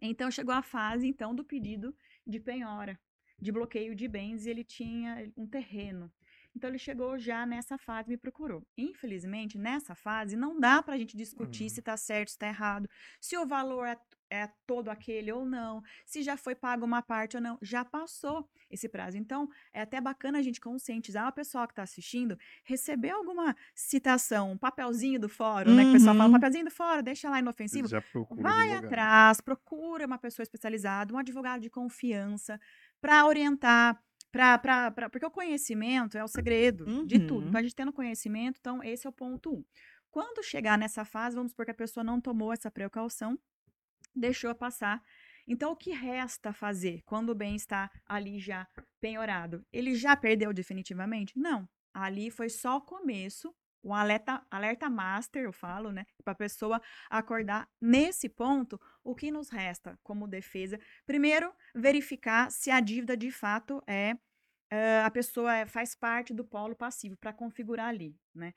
Então chegou a fase, então, do pedido de penhora, de bloqueio de bens, e ele tinha um terreno. Então ele chegou já nessa fase, me procurou. Infelizmente, nessa fase, não dá para a gente discutir uhum. se está certo, se está errado, se o valor é, é, todo aquele ou não, se já foi pago uma parte ou não. Já passou esse prazo. Então, é até bacana a gente conscientizar a pessoa que está assistindo, receber alguma citação, um papelzinho do fórum, uhum. né? Que o pessoal fala, um uhum. papelzinho do fórum, deixa lá inofensivo. Já procura Vai advogado. atrás, procura uma pessoa especializada, um advogado de confiança, para orientar Pra, pra, pra, porque o conhecimento é o segredo uhum. de tudo. Então, a gente tendo conhecimento, então, esse é o ponto um. Quando chegar nessa fase, vamos supor que a pessoa não tomou essa precaução, deixou passar. Então, o que resta fazer quando o bem está ali já penhorado? Ele já perdeu definitivamente? Não. Ali foi só o começo, um alerta, alerta master, eu falo, né? Para a pessoa acordar. Nesse ponto, o que nos resta como defesa? Primeiro, verificar se a dívida de fato é. Uh, a pessoa é, faz parte do polo passivo para configurar ali, né?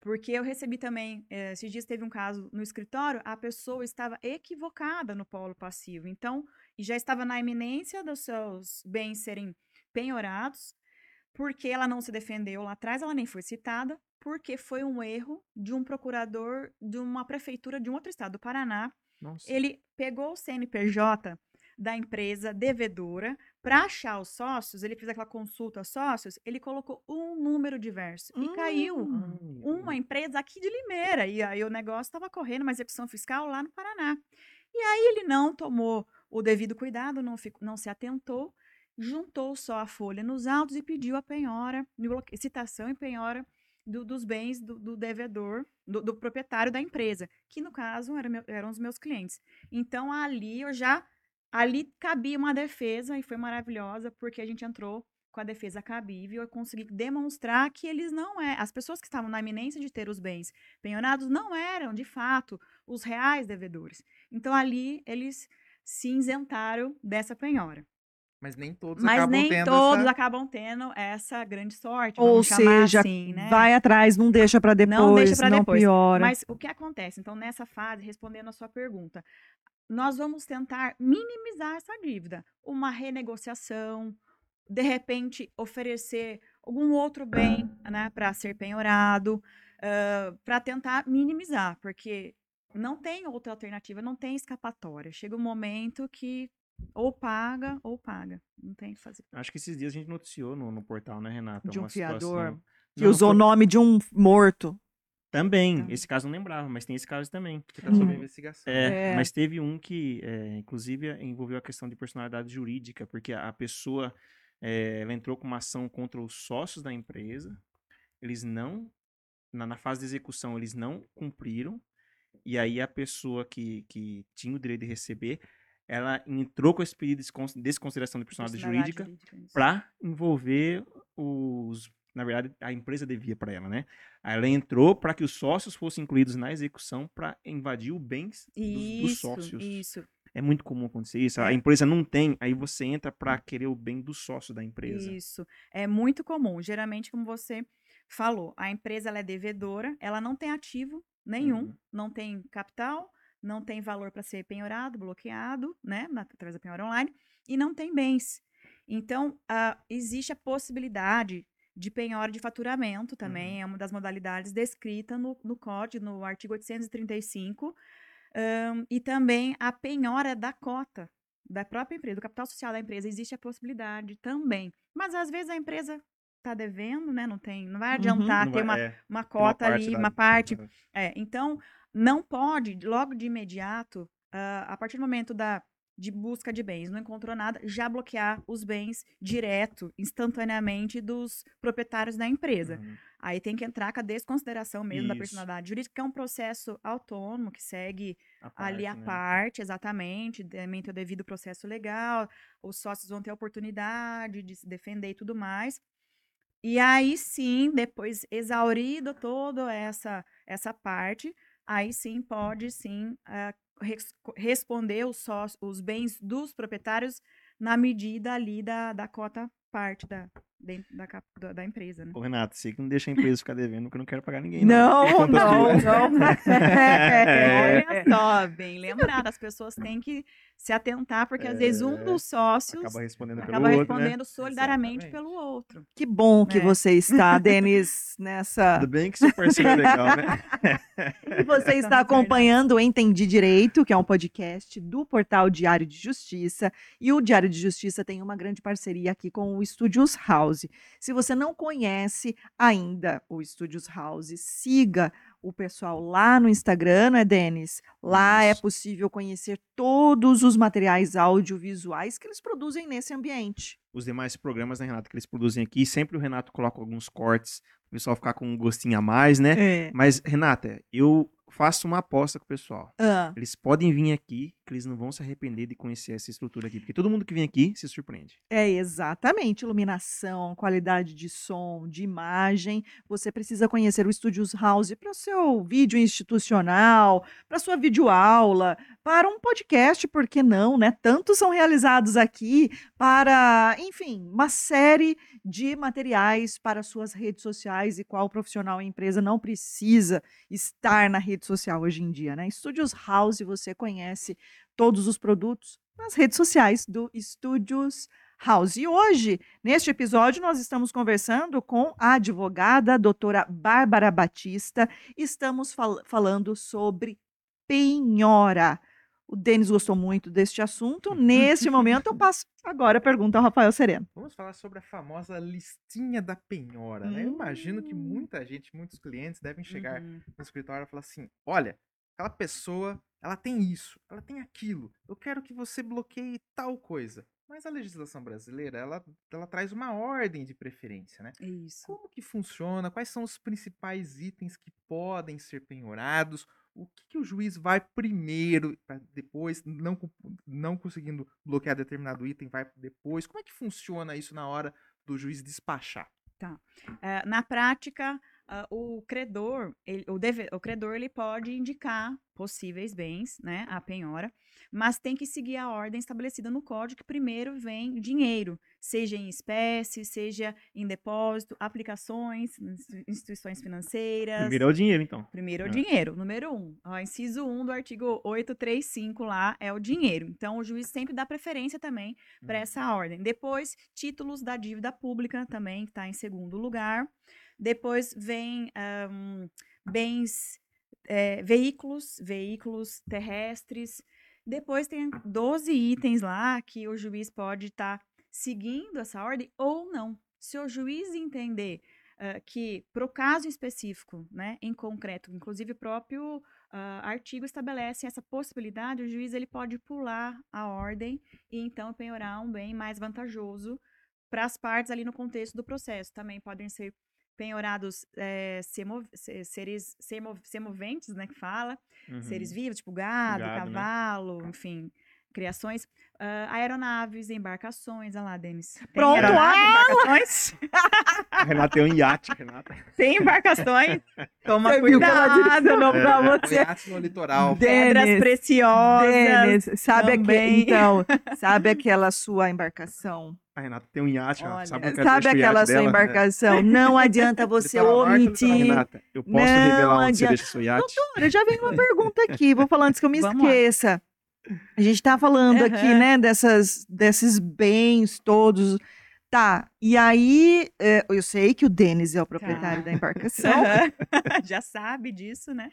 Porque eu recebi também, eh, esses dias teve um caso no escritório, a pessoa estava equivocada no polo passivo. Então, e já estava na iminência dos seus bens serem penhorados, porque ela não se defendeu lá atrás, ela nem foi citada, porque foi um erro de um procurador de uma prefeitura de um outro estado, do Paraná. Nossa. Ele pegou o CNPJ da empresa devedora para achar os sócios, ele fez aquela consulta aos sócios, ele colocou um número diverso e caiu hum. uma empresa aqui de Limeira. E aí o negócio estava correndo uma execução fiscal lá no Paraná. E aí ele não tomou o devido cuidado, não, não se atentou, juntou só a folha nos autos e pediu a penhora, citação e penhora do, dos bens do, do devedor, do, do, proprietário da empresa, que no caso eram, eram os meus clientes. Então ali eu já ali cabia uma defesa e foi maravilhosa porque a gente entrou com a defesa cabível e consegui demonstrar que eles não é, as pessoas que estavam na iminência de ter os bens penhorados não eram, de fato, os reais devedores. Então ali eles se isentaram dessa penhora. Mas nem todos Mas acabam nem tendo todos essa... acabam tendo essa grande sorte. Ou seja, assim, né? vai atrás, não deixa para depois, não, deixa pra não depois. piora. Mas o que acontece? Então, nessa fase, respondendo a sua pergunta, nós vamos tentar minimizar essa dívida. Uma renegociação, de repente, oferecer algum outro bem né, para ser penhorado, uh, para tentar minimizar, porque não tem outra alternativa, não tem escapatória. Chega um momento que ou paga ou paga. Não tem o que fazer. Acho que esses dias a gente noticiou no, no portal, né, Renata? De um fiador situação... que não, usou o nome de um morto. Também, esse caso não lembrava, mas tem esse caso também. Que tá sob investigação. É, é. Mas teve um que, é, inclusive, envolveu a questão de personalidade jurídica, porque a pessoa é, ela entrou com uma ação contra os sócios da empresa, eles não, na, na fase de execução, eles não cumpriram, e aí a pessoa que, que tinha o direito de receber ela entrou com esse pedido de desconsideração de personalidade, jurídica, jurídica para envolver os. Na verdade, a empresa devia para ela, né? Ela entrou para que os sócios fossem incluídos na execução para invadir o bens dos, dos sócios. Isso. É muito comum acontecer isso. A é. empresa não tem, aí você entra para querer o bem do sócio da empresa. Isso. É muito comum. Geralmente, como você falou, a empresa ela é devedora, ela não tem ativo nenhum, uhum. não tem capital, não tem valor para ser penhorado, bloqueado, né, através da penhora online, e não tem bens. Então, uh, existe a possibilidade de penhora de faturamento também, uhum. é uma das modalidades descrita no, no código, no artigo 835, um, e também a penhora da cota da própria empresa, do capital social da empresa, existe a possibilidade também. Mas às vezes a empresa está devendo, né? Não tem, não vai uhum. adiantar uhum, ter uma, é, uma cota uma ali, da... uma parte. É, então, não pode, logo de imediato, uh, a partir do momento da, de busca de bens, não encontrou nada, já bloquear os bens direto, instantaneamente, dos proprietários da empresa. Uhum. Aí tem que entrar com a desconsideração mesmo Isso. da personalidade jurídica, que é um processo autônomo, que segue a parte, ali a né? parte, exatamente, também tem o devido processo legal, os sócios vão ter a oportunidade de se defender e tudo mais. E aí sim, depois exaurido toda essa, essa parte, aí sim pode sim uh, res responder os, sócios, os bens dos proprietários na medida ali da, da cota parte da, dentro da, da, da, empresa, né? Ô, Renato, você que não deixa a empresa ficar devendo, porque eu não quero pagar ninguém. Não, não, não. não. é, Olha só, bem lembrado, as pessoas têm que se atentar, porque às vezes um é, dos sócios acaba respondendo, acaba pelo respondendo outro, né? solidariamente Exatamente. pelo outro. Que bom que é. você está, Denis, nessa. Tudo bem que seu parceiro é legal, né? e você está acompanhando o Entendi Direito, que é um podcast do portal Diário de Justiça. E o Diário de Justiça tem uma grande parceria aqui com o Studios House. Se você não conhece ainda o Studios House, siga o pessoal lá no Instagram, né, Denis? Lá é Isso. é possível conhecer todos os materiais audiovisuais que eles produzem nesse ambiente. Os demais programas, né, Renato, que eles produzem aqui, sempre o Renato coloca alguns cortes, o pessoal ficar com um gostinho a mais, né? É. Mas, Renata, eu faço uma aposta com o pessoal. Ah. Eles podem vir aqui, que eles não vão se arrepender de conhecer essa estrutura aqui, porque todo mundo que vem aqui se surpreende. É, exatamente. Iluminação, qualidade de som, de imagem. Você precisa conhecer o Studios House para o seu vídeo institucional, para sua videoaula, para um podcast, por que não, né? Tantos são realizados aqui para, enfim, uma série de materiais para suas redes sociais e qual profissional e empresa não precisa estar na rede social hoje em dia, né? Studios House, você conhece todos os produtos nas redes sociais do Studios House. E hoje, neste episódio, nós estamos conversando com a advogada a doutora Bárbara Batista. Estamos fal falando sobre penhora. O Denis gostou muito deste assunto. Neste momento, eu passo agora a pergunta ao Rafael Sereno. Vamos falar sobre a famosa listinha da penhora, né? Eu imagino que hum. muita gente, muitos clientes devem chegar uhum. no escritório e falar assim: olha, aquela pessoa, ela tem isso, ela tem aquilo. Eu quero que você bloqueie tal coisa. Mas a legislação brasileira, ela, ela traz uma ordem de preferência, né? Isso. Como que funciona? Quais são os principais itens que podem ser penhorados? o que, que o juiz vai primeiro, depois, não, não conseguindo bloquear determinado item, vai depois? Como é que funciona isso na hora do juiz despachar? Tá. É, na prática, uh, o credor, ele, o, deve, o credor, ele pode indicar possíveis bens, né, a penhora, mas tem que seguir a ordem estabelecida no código, que primeiro vem dinheiro, seja em espécie, seja em depósito, aplicações, instituições financeiras. Primeiro é o dinheiro, então. Primeiro é o é. dinheiro, número um. Ó, inciso 1 um do artigo 835 lá é o dinheiro. Então, o juiz sempre dá preferência também para uhum. essa ordem. Depois, títulos da dívida pública também, que está em segundo lugar. Depois vem um, bens, é, veículos, veículos terrestres. Depois tem 12 itens lá que o juiz pode estar tá seguindo essa ordem ou não. Se o juiz entender uh, que, para o caso específico, né, em concreto, inclusive o próprio uh, artigo estabelece essa possibilidade, o juiz ele pode pular a ordem e então penhorar um bem mais vantajoso para as partes ali no contexto do processo. Também podem ser penhorados é, semov seres semov semoventes, né, que fala, uhum. seres vivos, tipo gado, gado né? cavalo, enfim, criações, uh, aeronaves, embarcações, olha lá, Denis. Pronto, ah! embarcações. Renata tem um iate, Renata. Tem embarcações. Toma você cuidado, não é. pra você. Iate no litoral. Pedras preciosas. Denis, sabe aquele, então, sabe aquela sua embarcação a Renata tem um iate, Olha, sabe, sabe aquela sua dela? embarcação? Não adianta você tá omitir. Renata, eu posso não revelar onde adianta. você deixa seu iate? Doutora, já vem uma pergunta aqui, vou falar antes que eu me Vamos esqueça. Lá. A gente tá falando uhum. aqui, né, dessas, desses bens todos. Tá, e aí, é, eu sei que o Denis é o proprietário tá. da embarcação. já sabe disso, né?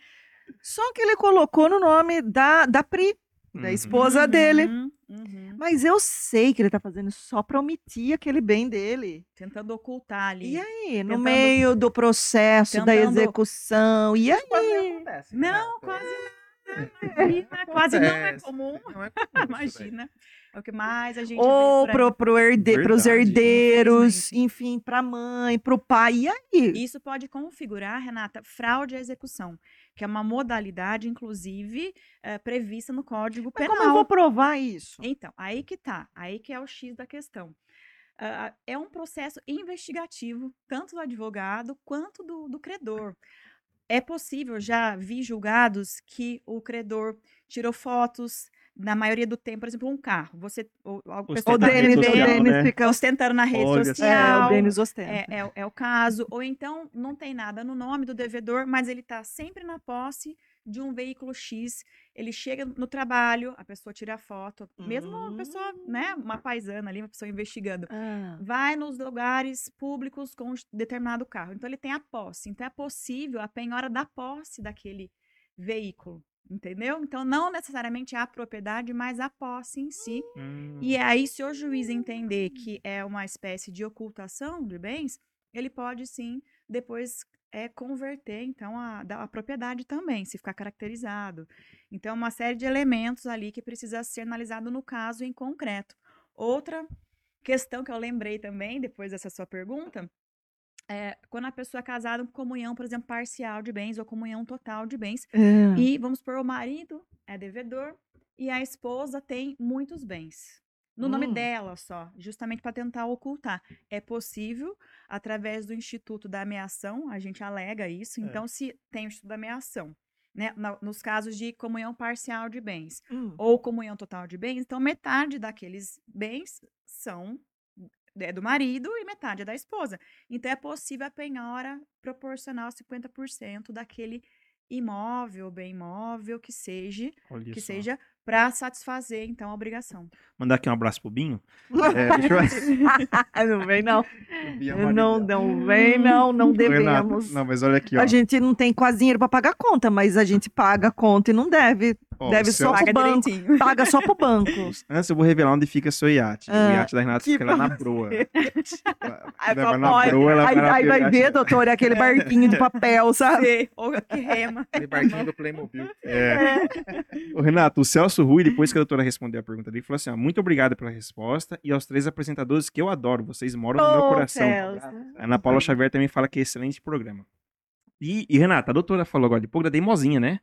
Só que ele colocou no nome da, da Pri, da uhum. esposa uhum. dele. Uhum. Mas eu sei que ele tá fazendo só pra omitir aquele bem dele. Tentando ocultar ali. E aí, no meio do processo tentando... da execução, e aí? Quase não acontece. Né? Não, quase não. Imagina, quase não é comum. Não é comum Imagina. É o que mais a gente Ou pro, pro herde, pros herdeiros, enfim, pra mãe, pro pai. E aí? Isso pode configurar, Renata, fraude à execução que é uma modalidade, inclusive, é, prevista no Código Mas Penal. Como eu vou provar isso? Então, aí que tá, aí que é o X da questão. Uh, é um processo investigativo, tanto do advogado quanto do, do credor. É possível, já vi julgados que o credor tirou fotos, na maioria do tempo, por exemplo, um carro. Você, o, o, o Denis, social, né? fica ostentando na rede Olha social. É, o Denis ostenta. É, é, é, o caso. Ou então, não tem nada no nome do devedor, mas ele está sempre na posse de um veículo X. Ele chega no trabalho, a pessoa tira a foto, mesmo uma pessoa, né, uma paisana ali, uma pessoa investigando, ah. vai nos lugares públicos com um determinado carro. Então, ele tem a posse. Então, é possível a penhora da posse daquele veículo. Entendeu? Então, não necessariamente a propriedade, mas a posse em si. Hum. E aí, se o juiz entender que é uma espécie de ocultação de bens, ele pode sim depois é converter então a, a propriedade também, se ficar caracterizado. Então, uma série de elementos ali que precisa ser analisado no caso em concreto. Outra questão que eu lembrei também, depois dessa sua pergunta, é, quando a pessoa é casada com comunhão, por exemplo, parcial de bens ou comunhão total de bens. É. E vamos supor, o marido é devedor e a esposa tem muitos bens. No hum. nome dela só, justamente para tentar ocultar. É possível, através do Instituto da Ameação, a gente alega isso. É. Então, se tem o Instituto da Ameação, né, nos casos de comunhão parcial de bens hum. ou comunhão total de bens, então metade daqueles bens são é do marido e metade é da esposa. Então é possível a penhora proporcional 50% daquele imóvel, bem imóvel que seja, Olha que só. seja para satisfazer então a obrigação. Mandar aqui um abraço pro Binho. é, eu... não vem não. Não, não vem não, não devemos. Renato, não, mas olha aqui, ó. A gente não tem quase dinheiro para pagar conta, mas a gente paga a conta e não deve. Oh, deve só pro banco. Direitinho. Paga só pro banco. Antes eu vou revelar onde fica seu iate. Ah, o iate da Renata fica lá na proa. aí, na proa ela aí, aí vai ver, doutor, é aquele barquinho de papel, sabe? Ou que rema. Aquele barquinho do Playmobil. É. é. Ô, Renato, o Celso Rui, depois que a doutora respondeu a pergunta dele, falou assim: ó, muito obrigado pela resposta e aos três apresentadores que eu adoro. Vocês moram no meu coração. A Ana Paula Xavier também fala que é excelente programa. E, e, Renata, a doutora falou agora de pouco da Deimozinha, né?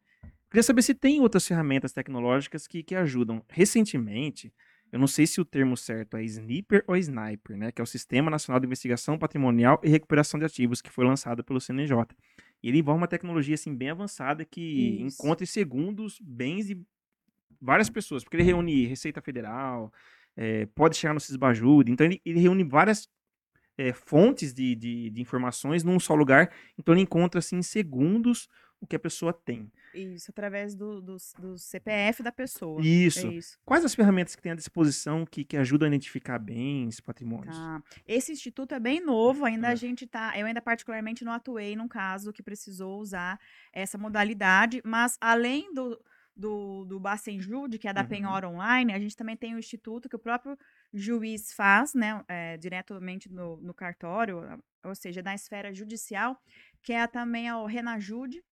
Queria saber se tem outras ferramentas tecnológicas que, que ajudam. Recentemente, eu não sei se o termo certo é sniper ou sniper, né? Que é o Sistema Nacional de Investigação Patrimonial e Recuperação de Ativos, que foi lançado pelo CNJ. E ele envolve uma tecnologia assim bem avançada que Isso. encontra em segundos bens de várias pessoas, porque ele reúne Receita Federal, é, pode chegar no Cisbajude, então ele, ele reúne várias é, fontes de, de, de, informações num só lugar, então ele encontra assim em segundos o que a pessoa tem. Isso, através do, do, do CPF da pessoa. Isso. É isso. Quais as ferramentas que tem à disposição que, que ajudam a identificar bens, patrimônios? Tá. Esse instituto é bem novo, ainda é. a gente tá. Eu ainda particularmente não atuei num caso que precisou usar essa modalidade, mas além do, do, do Bacenjude, que é da uhum. Penhora Online, a gente também tem o instituto que o próprio juiz faz, né, é, diretamente no, no cartório, ou seja, na esfera judicial, que é também o Renajude,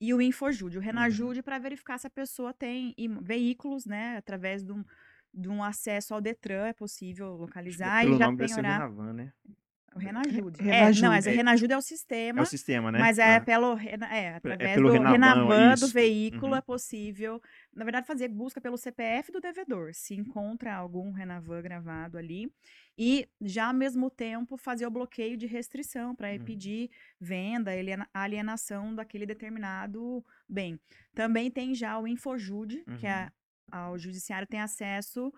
e o Infojude. O uhum. Renajude uhum. para verificar se a pessoa tem veículos, né, através de um, de um acesso ao Detran é possível localizar e já penhorar. Renavan, né? O Renajude. É, não, mas o Renajude é o sistema. É o sistema, né? Mas é, é. pelo, é, é através é pelo do Renavan, do veículo, uhum. é possível, na verdade, fazer busca pelo CPF do devedor, se encontra algum Renavan gravado ali. E já ao mesmo tempo fazer o bloqueio de restrição para impedir uhum. venda, alienação daquele determinado bem. Também tem já o Infojude, uhum. que é o judiciário tem acesso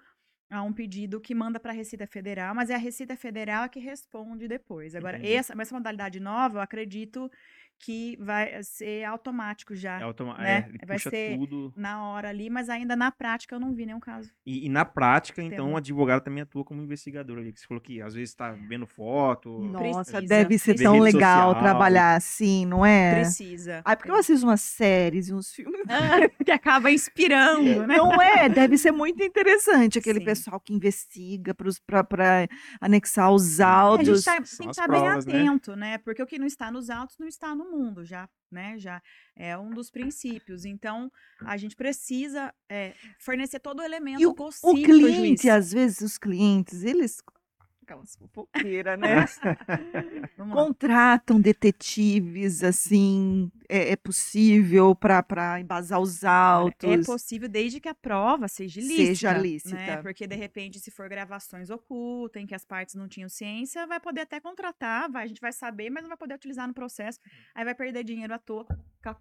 a um pedido que manda para a Receita Federal, mas é a Receita Federal que responde depois. Agora, essa, essa modalidade nova, eu acredito que vai ser automático já. É automático. Né? É, vai ser tudo. na hora ali, mas ainda na prática eu não vi nenhum caso. E, e na prática, então, o advogado também atua como investigador ali, que você falou que às vezes está vendo foto. Nossa, precisa. deve ser tão legal social. trabalhar assim, não é? Precisa. Ah, porque eu assisto umas séries e uns filmes. Ah, que acaba inspirando, é. né? Não é? Deve ser muito interessante aquele Sim. pessoal que investiga para anexar os autos. É, a gente tá, tem que estar bem né? atento, né? Porque o que não está nos autos não está no mundo, já, né? Já é um dos princípios. Então, a gente precisa é, fornecer todo o elemento e o, possível. O cliente, às vezes, os clientes, eles aquelas fofoqueiras, né? Contratam detetives, assim, é, é possível para embasar os autos. É possível desde que a prova seja lícita. Seja lícita. Né? Porque, de repente, se for gravações ocultas, em que as partes não tinham ciência, vai poder até contratar, vai, a gente vai saber, mas não vai poder utilizar no processo. Aí vai perder dinheiro à toa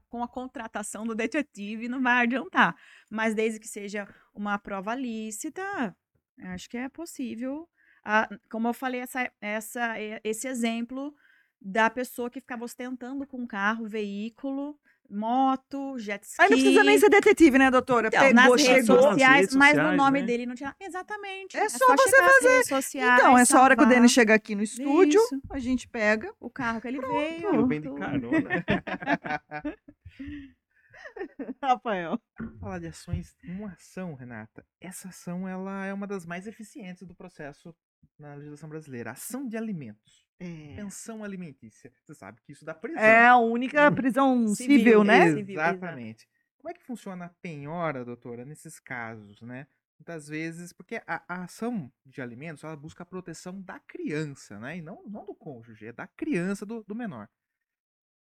com a contratação do detetive e não vai adiantar. Mas desde que seja uma prova lícita, acho que é possível a, como eu falei, essa, essa, esse exemplo da pessoa que ficava ostentando com carro, veículo, moto, jet ski. Aí não precisa nem ser detetive, né, doutora? Então, Pegou, nas redes chegou. sociais, redes mas sociais, no nome né? dele não tinha. Exatamente. É, é só, você fazer. Sociais, então, é só a hora que o Denis chegar aqui no estúdio, Isso. a gente pega o carro que ele Pronto. veio. Eu bem de carona. Rafael. Falar de ações, uma ação, Renata. Essa ação ela é uma das mais eficientes do processo na legislação brasileira. Ação de alimentos. É. Pensão alimentícia. Você sabe que isso dá prisão. É a única prisão civil, civil né? Exatamente. Como é que funciona a penhora, doutora, nesses casos, né? Muitas vezes, porque a, a, ação de alimentos, ela busca a proteção da criança, né? E não, não do cônjuge, é da criança, do, do menor.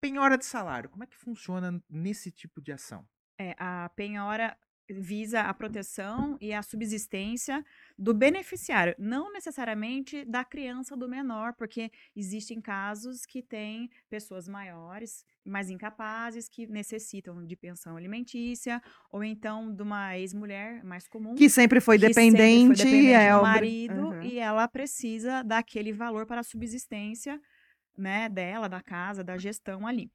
Penhora de salário, como é que funciona nesse tipo de ação? É, a penhora visa a proteção e a subsistência do beneficiário, não necessariamente da criança do menor, porque existem casos que têm pessoas maiores, mais incapazes, que necessitam de pensão alimentícia, ou então de uma ex-mulher mais comum. Que sempre foi que dependente, sempre foi dependente é do marido, uhum. e ela precisa daquele valor para a subsistência né, dela, da casa, da gestão ali.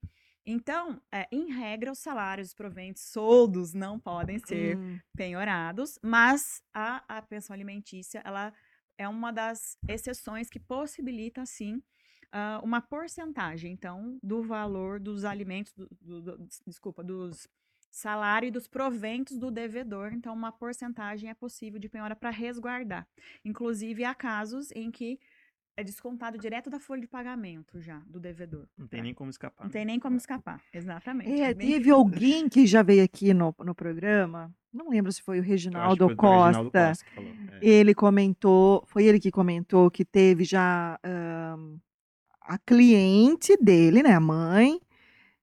Então, é, em regra, os salários, os proventos, soldos não podem ser hum. penhorados, mas a, a pensão alimentícia, ela é uma das exceções que possibilita, sim, uh, uma porcentagem, então, do valor dos alimentos, do, do, do, desculpa, dos salários e dos proventos do devedor. Então, uma porcentagem é possível de penhora para resguardar. Inclusive, há casos em que é descontado direto da folha de pagamento já, do devedor. Não tem nem como escapar. Não tem nem como escapar, exatamente. É, teve alguém que já veio aqui no, no programa, não lembro se foi o Reginaldo Costa. Reginaldo Costa falou, é. Ele comentou, foi ele que comentou que teve já um, a cliente dele, né, a mãe,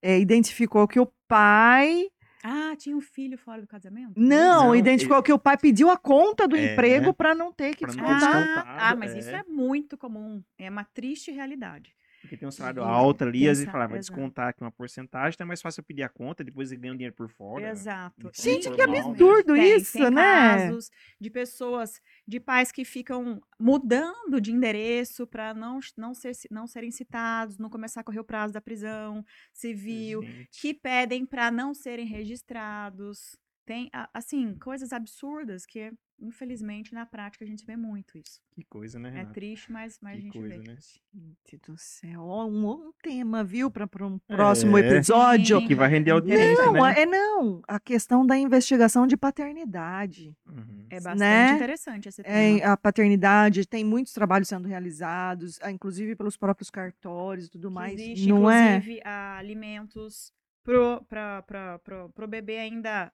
é, identificou que o pai Ah, tinha um filho fora do casamento? Não, não identificou ele... que o pai pediu a conta do é, emprego para não ter que descontar. Ah, ah, mas é. isso é muito comum. É uma triste realidade. Porque tem um salário alto ali, às vezes fala, vai descontar aqui uma porcentagem, então é mais fácil eu pedir a conta, depois ele ganha o dinheiro por fora. Exato. Gente, que absurdo tem, isso, tem né? casos de pessoas, de pais que ficam mudando de endereço para não, não, ser, não serem citados, não começar a correr o prazo da prisão civil, Gente. que pedem para não serem registrados. Tem, assim, coisas absurdas que Infelizmente, na prática, a gente vê muito isso. Que coisa, né, Renata? É triste, mas, mas a gente coisa, vê. Né? Gente do céu. Um, um tema, viu, para um próximo é, episódio. Que vai render audiência, não, né? É, não, a questão da investigação de paternidade. Uhum. É bastante né? interessante esse tema. É, a paternidade, tem muitos trabalhos sendo realizados, ah, inclusive pelos próprios cartórios e tudo mais. Existe, não inclusive, é? alimentos para o bebê ainda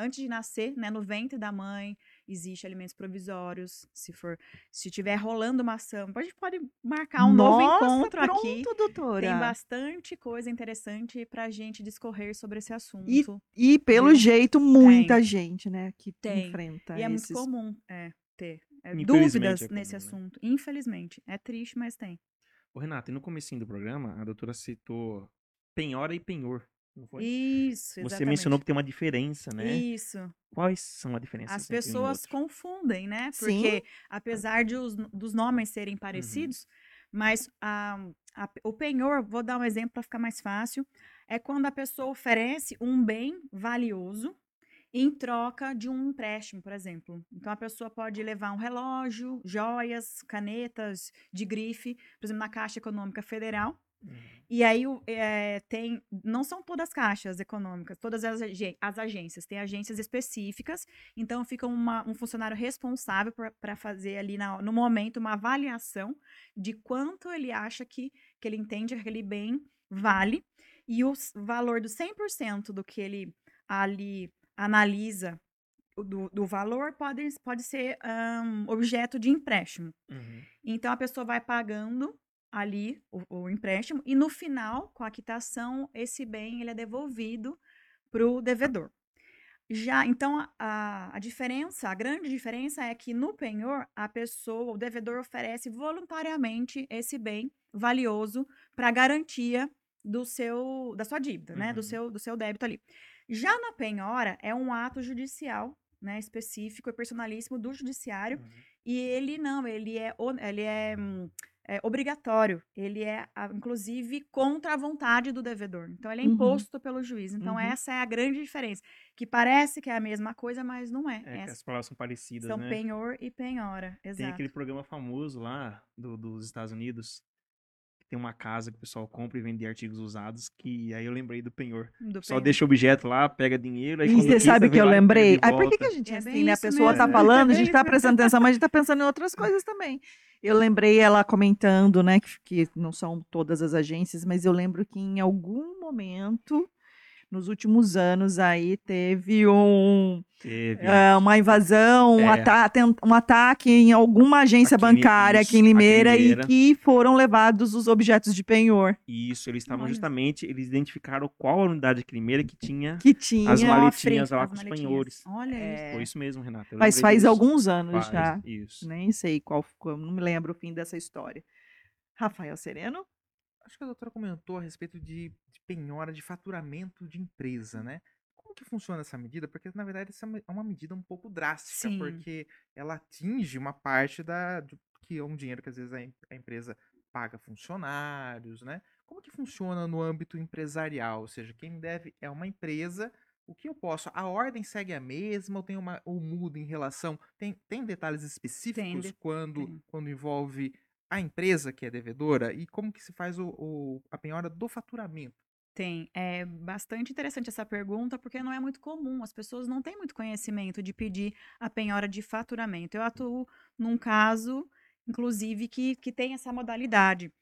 antes de nascer, né, no ventre da mãe, existe alimentos provisórios. Se for, se tiver rolando uma ação, a gente pode marcar um Nossa, novo encontro pronto, aqui. doutora. Tem bastante coisa interessante para a gente discorrer sobre esse assunto. E, e pelo jeito, muita tem. gente, né, que tem. enfrenta E é esses... muito comum é, ter é, dúvidas é comum, nesse né? assunto. Infelizmente. É triste, mas tem. Ô, Renato, e no comecinho do programa, a doutora citou penhora e penhor. Não foi? Isso, exatamente. Você mencionou que tem uma diferença, né? Isso. Quais são as diferenças? As pessoas confundem, né? Porque Sim. apesar de os, dos nomes serem uhum. parecidos, uhum. mas a, a, o penhor, vou dar um exemplo para ficar mais fácil, é quando a pessoa oferece um bem valioso em troca de um empréstimo, por exemplo. Então a pessoa pode levar um relógio, joias, canetas de grife, por exemplo, na Caixa Econômica Federal. E aí é, tem, não são todas as caixas econômicas, todas as, as agências, tem agências específicas, então fica uma, um funcionário responsável para fazer ali na, no momento uma avaliação de quanto ele acha que, que ele entende que aquele bem vale, e o valor do 100% do que ele ali analisa do, do, valor pode, pode ser um, objeto de empréstimo. Uhum. Então a pessoa vai pagando ali o, o, empréstimo e no final, com a quitação, esse bem ele é devolvido para o devedor. Já, então, a, a diferença, a grande diferença é que no penhor, a pessoa, o devedor oferece voluntariamente esse bem valioso para garantia do seu, da sua dívida, uhum. né, do uhum. seu, do seu débito ali. Já na penhora, é um ato judicial, né, específico e personalíssimo do judiciário, uhum. e ele não, ele é, ele é hum, é, obrigatório. Ele é, inclusive, contra a vontade do devedor. Então, ele é uhum. imposto uhum. pelo juiz. Então, uhum. essa é a grande diferença. Que parece que é a mesma coisa, mas não é. É, as palavras são parecidas, são né? penhor e penhora, exato. Tem aquele programa famoso lá do, dos Estados Unidos, tem uma casa que o pessoal compra e vende artigos usados, que aí eu lembrei do penhor. Do Só deixa o objeto lá, pega dinheiro, aí E você sabe que eu lembrei? Aí por que, que a gente é assim, né? A pessoa tá mesmo. tá falando, a gente tá prestando atenção, mas a gente tá pensando em outras coisas também. Eu lembrei ela comentando, né, que, que não são todas as agências, mas eu lembro que em algum momento nos últimos anos aí teve um teve. Uh, uma invasão, é. um, ata um, ataque em alguma agência aqui, bancária isso, aqui em Limeira, aqui em Limeira e que foram levados os objetos de penhor. Isso, eles estavam justamente, eles identificaram qual a unidade de Limeira que tinha, que tinha as maletinhas lá com os penhores. Olha é. Foi isso mesmo, Renata. Mas faz disso. alguns anos faz, já. Isso. Nem sei qual, não me lembro o fim dessa história. Rafael Sereno? Acho que a doutora comentou a respeito de, de penhora de faturamento de empresa, né? Como que funciona essa medida? Porque, na verdade, essa é uma medida um pouco drástica, Sim. porque ela atinge uma parte da, de, que é um dinheiro que às vezes a, a empresa paga funcionários, né? Como que funciona no âmbito empresarial? Ou seja, quem deve é uma empresa, o que eu posso? A ordem segue a mesma ou tem uma ou muda em relação? Tem, tem detalhes específicos tem, quando, tem. quando envolve a empresa que é devedora e como que se faz o, o, a penhora do faturamento? Tem. É bastante interessante essa pergunta, porque não é muito comum. As pessoas não têm muito conhecimento de pedir a penhora de faturamento. Eu atuo num caso, inclusive, que, que tem essa modalidade.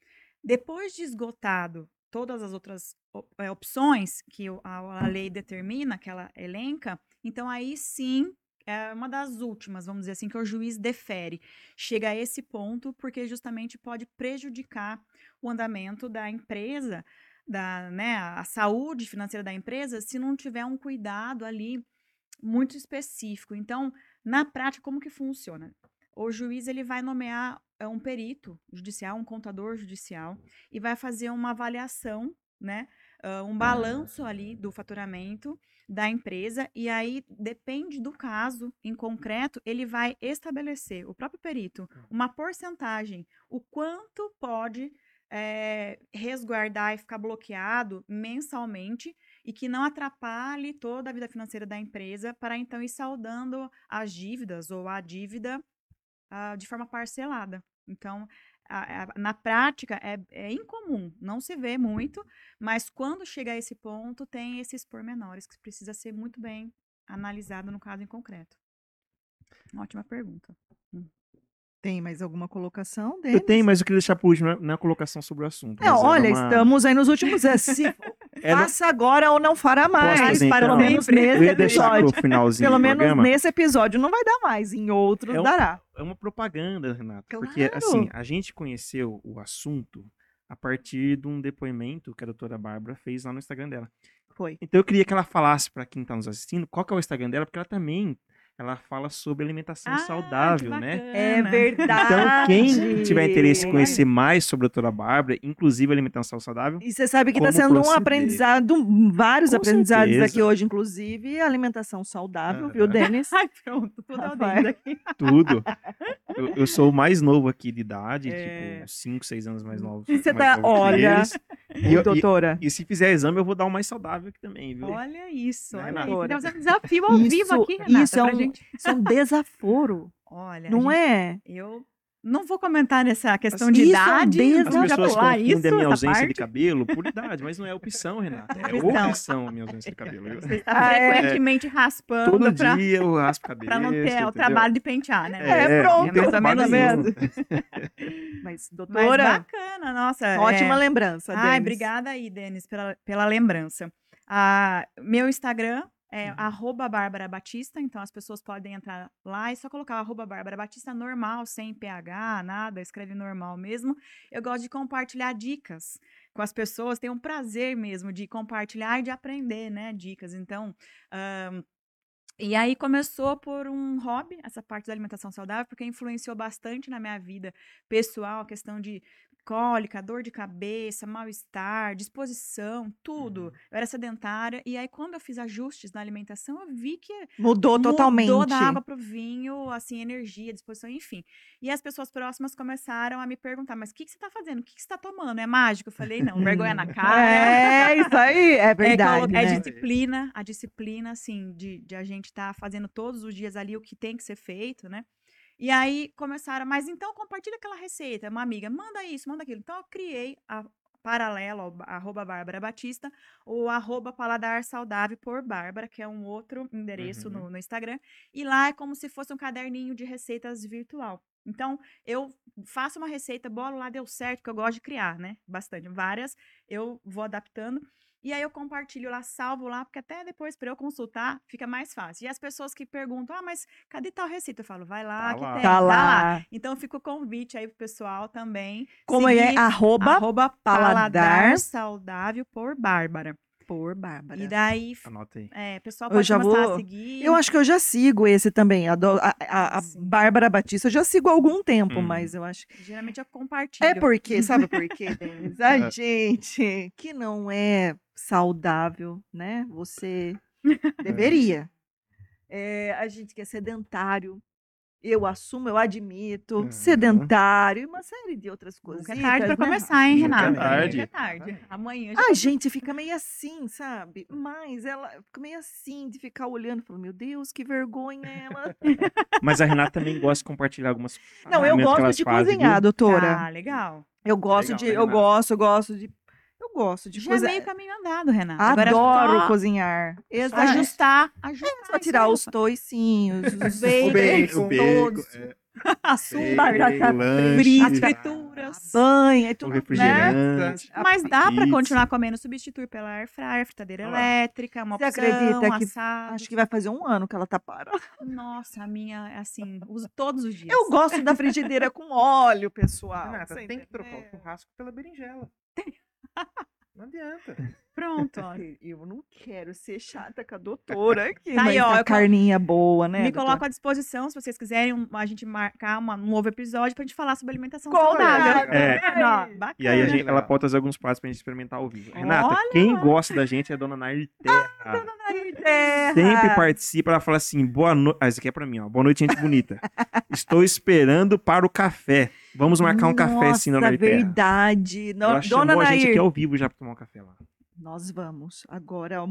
Depois de esgotado todas as outras é, opções que a, a lei determina, que ela elenca, então aí sim é uma das últimas, vamos dizer assim, que o juiz defere. Chega a esse ponto porque justamente pode prejudicar o andamento da empresa da né, a saúde financeira da empresa se não tiver um cuidado ali muito específico. Então, na prática, como que funciona? O juiz ele vai nomear é, um perito judicial, um contador judicial, e vai fazer uma avaliação, né, um balanço ali do faturamento da empresa, e aí depende do caso em concreto, ele vai estabelecer, o próprio perito, hum. uma porcentagem, o quanto pode é, resguardar e ficar bloqueado mensalmente e que não atrapalhe toda a vida financeira da empresa para então ir saldando as dívidas ou a dívida uh, de forma parcelada. Então, a, a, na prática é, é, incomum, não se vê muito, mas quando chega a esse ponto, tem esses pormenores que precisa ser muito bem analisado no caso em concreto. Ótima pergunta. Hum. Tem mais alguma colocação deles? Eu tenho, mas eu queria deixar por último na colocação sobre o assunto. Não, olha, uma... estamos aí nos últimos. É, se é, faça não... agora ou não fará mais. Pelo então, menos nesse episódio. Pelo menos nesse episódio não vai dar mais, em outros é um, dará. É uma propaganda, Renato. Claro. Porque, assim, a gente conheceu o assunto a partir de um depoimento que a doutora Bárbara fez lá no Instagram dela. Foi. Então eu queria que ela falasse para quem está nos assistindo qual que é o Instagram dela, porque ela também ela fala sobre alimentação ah, saudável, né? É verdade. Então, quem tiver interesse em conhecer mais sobre a doutora Bárbara, inclusive alimentação saudável. E você sabe que está sendo proceder. um aprendizado, vários Com aprendizados certeza. aqui hoje, inclusive alimentação saudável, viu, Denis? Ai, pronto, tudo aqui. Tudo. Eu, eu, sou o mais novo aqui de idade, é... tipo, 5, 6 anos mais novo. E você tá, olha, e, doutora. E, e, se fizer exame, eu vou dar o mais saudável aqui também, viu? Olha isso. Né, olha aí. um desafio ao isso, vivo aqui, Renata, Isso é um, gente. isso é um desaforo. Olha, não gente, é? Eu não vou comentar nessa questão de idade. É As pessoas confundem isso, a minha ausência parte? de cabelo por idade, mas não é opção, Renata. É opção a minha ausência de cabelo. Você está ah, é. frequentemente é, raspando. Todo pra, dia eu raspo cabelo. Para não ter entendeu? o trabalho de pentear, né? É, é pronto. É mais ou menos Mas, doutora. Mas bacana, nossa. Ótima é... lembrança, Denis. Ai, obrigada aí, Denis, pela, pela lembrança. Ah, meu Instagram é uhum. arroba Bárbara Batista, então as pessoas podem entrar lá e só colocar arroba Bárbara Batista normal, sem PH, nada, escreve normal mesmo. Eu gosto de compartilhar dicas com as pessoas, tenho um prazer mesmo de compartilhar e de aprender, né, dicas. Então, um, e aí começou por um hobby, essa parte da alimentação saudável, porque influenciou bastante na minha vida pessoal, a questão de cólica, dor de cabeça, mal-estar, disposição, tudo. Uhum. Eu era sedentária. E aí, quando eu fiz ajustes na alimentação, eu vi que mudou, mudou totalmente. Mudou da água pro vinho, assim, energia, disposição, enfim. E as pessoas próximas começaram a me perguntar: mas o que, que você tá fazendo? O que, que você tá tomando? É mágico? Eu falei: não, vergonha na cara. É, isso aí, é verdade. É, é né? disciplina, a disciplina, assim, de, de a gente estar tá fazendo todos os dias ali o que tem que ser feito, né? E aí começaram, mas então compartilha aquela receita. Uma amiga, manda isso, manda aquilo. Então eu criei a paralelo ao arroba Bárbara Batista, ou arroba Paladar Saudável por Bárbara, que é um outro endereço uhum. no, no Instagram. E lá é como se fosse um caderninho de receitas virtual. Então, eu faço uma receita, bolo lá, deu certo, que eu gosto de criar, né? Bastante. Várias, eu vou adaptando. E aí eu compartilho lá, salvo lá, porque até depois para eu consultar fica mais fácil. E as pessoas que perguntam, ah, mas cadê tal receita? Eu falo, vai lá, tá que lá. tem, tá, tá lá. lá. Então fica o convite aí pro pessoal também. Como é? Arroba, arroba paladar, paladar saudável por Bárbara por Bárbara. E daí, Anota aí. É, pessoal pode eu já vou... a seguir. Eu acho que eu já sigo esse também, a, do, a, a, a Bárbara Batista, eu já sigo há algum tempo, hum. mas eu acho Geralmente eu compartilho. É porque, sabe por quê, Denis? A gente que não é saudável, né? Você deveria. É, a gente que é sedentário, eu assumo, eu admito, uhum. sedentário e uma série de outras coisas. É tarde para né? começar, hein, Renata? Nunca é tarde. é tarde. Amanhã já A gente fica meio assim, sabe? Mas ela fica meio assim, de ficar olhando, falando, meu Deus, que vergonha ela. Mas a Renata também gosta de compartilhar algumas Não, eu gosto de cozinhar, doutora. Ah, legal. Eu gosto legal, de, eu gosto, eu gosto de gosto de Já é meio caminho andado, Renata. Adoro Agora, cozinhar. Exato. Ajustar, ajustar. É só tirar os toicinhos, os bacon, bacon, todos. É. Açúcar, as frituras, banha e tudo, né? Mas dá para continuar comendo, substituir pela air fryer, fritadeira elétrica, uma Você opção, acredita que assado. acho que vai fazer um ano que ela tá parada. Nossa, a minha, é assim, uso todos os dias. Eu gosto da frigideira com óleo, pessoal. Renata, tem que trocar o churrasco pela berinjela. Não adianta. Pronto, ó. Eu não quero ser chata com a doutora aqui. Tá aí, ó, a carninha boa, né? Me doutora? coloco à disposição, se vocês quiserem, a gente marcar uma, um novo episódio pra gente falar sobre alimentação saudável. É. é. Não, bacana. E aí a gente, ela pode trazer alguns pratos pra gente experimentar ao vivo. Renata, Olha. quem gosta da gente é a dona Nair Terra. Ah, dona Nair Terra. Sempre participa, ela fala assim, boa noite. Ah, isso aqui é pra mim, ó. Boa noite, gente bonita. Estou esperando para o café. Vamos marcar um Nossa, café sim, dona Nair verdade. No, ela dona Nair. a gente aqui ao vivo já pra tomar um café lá. Nós vamos. Agora,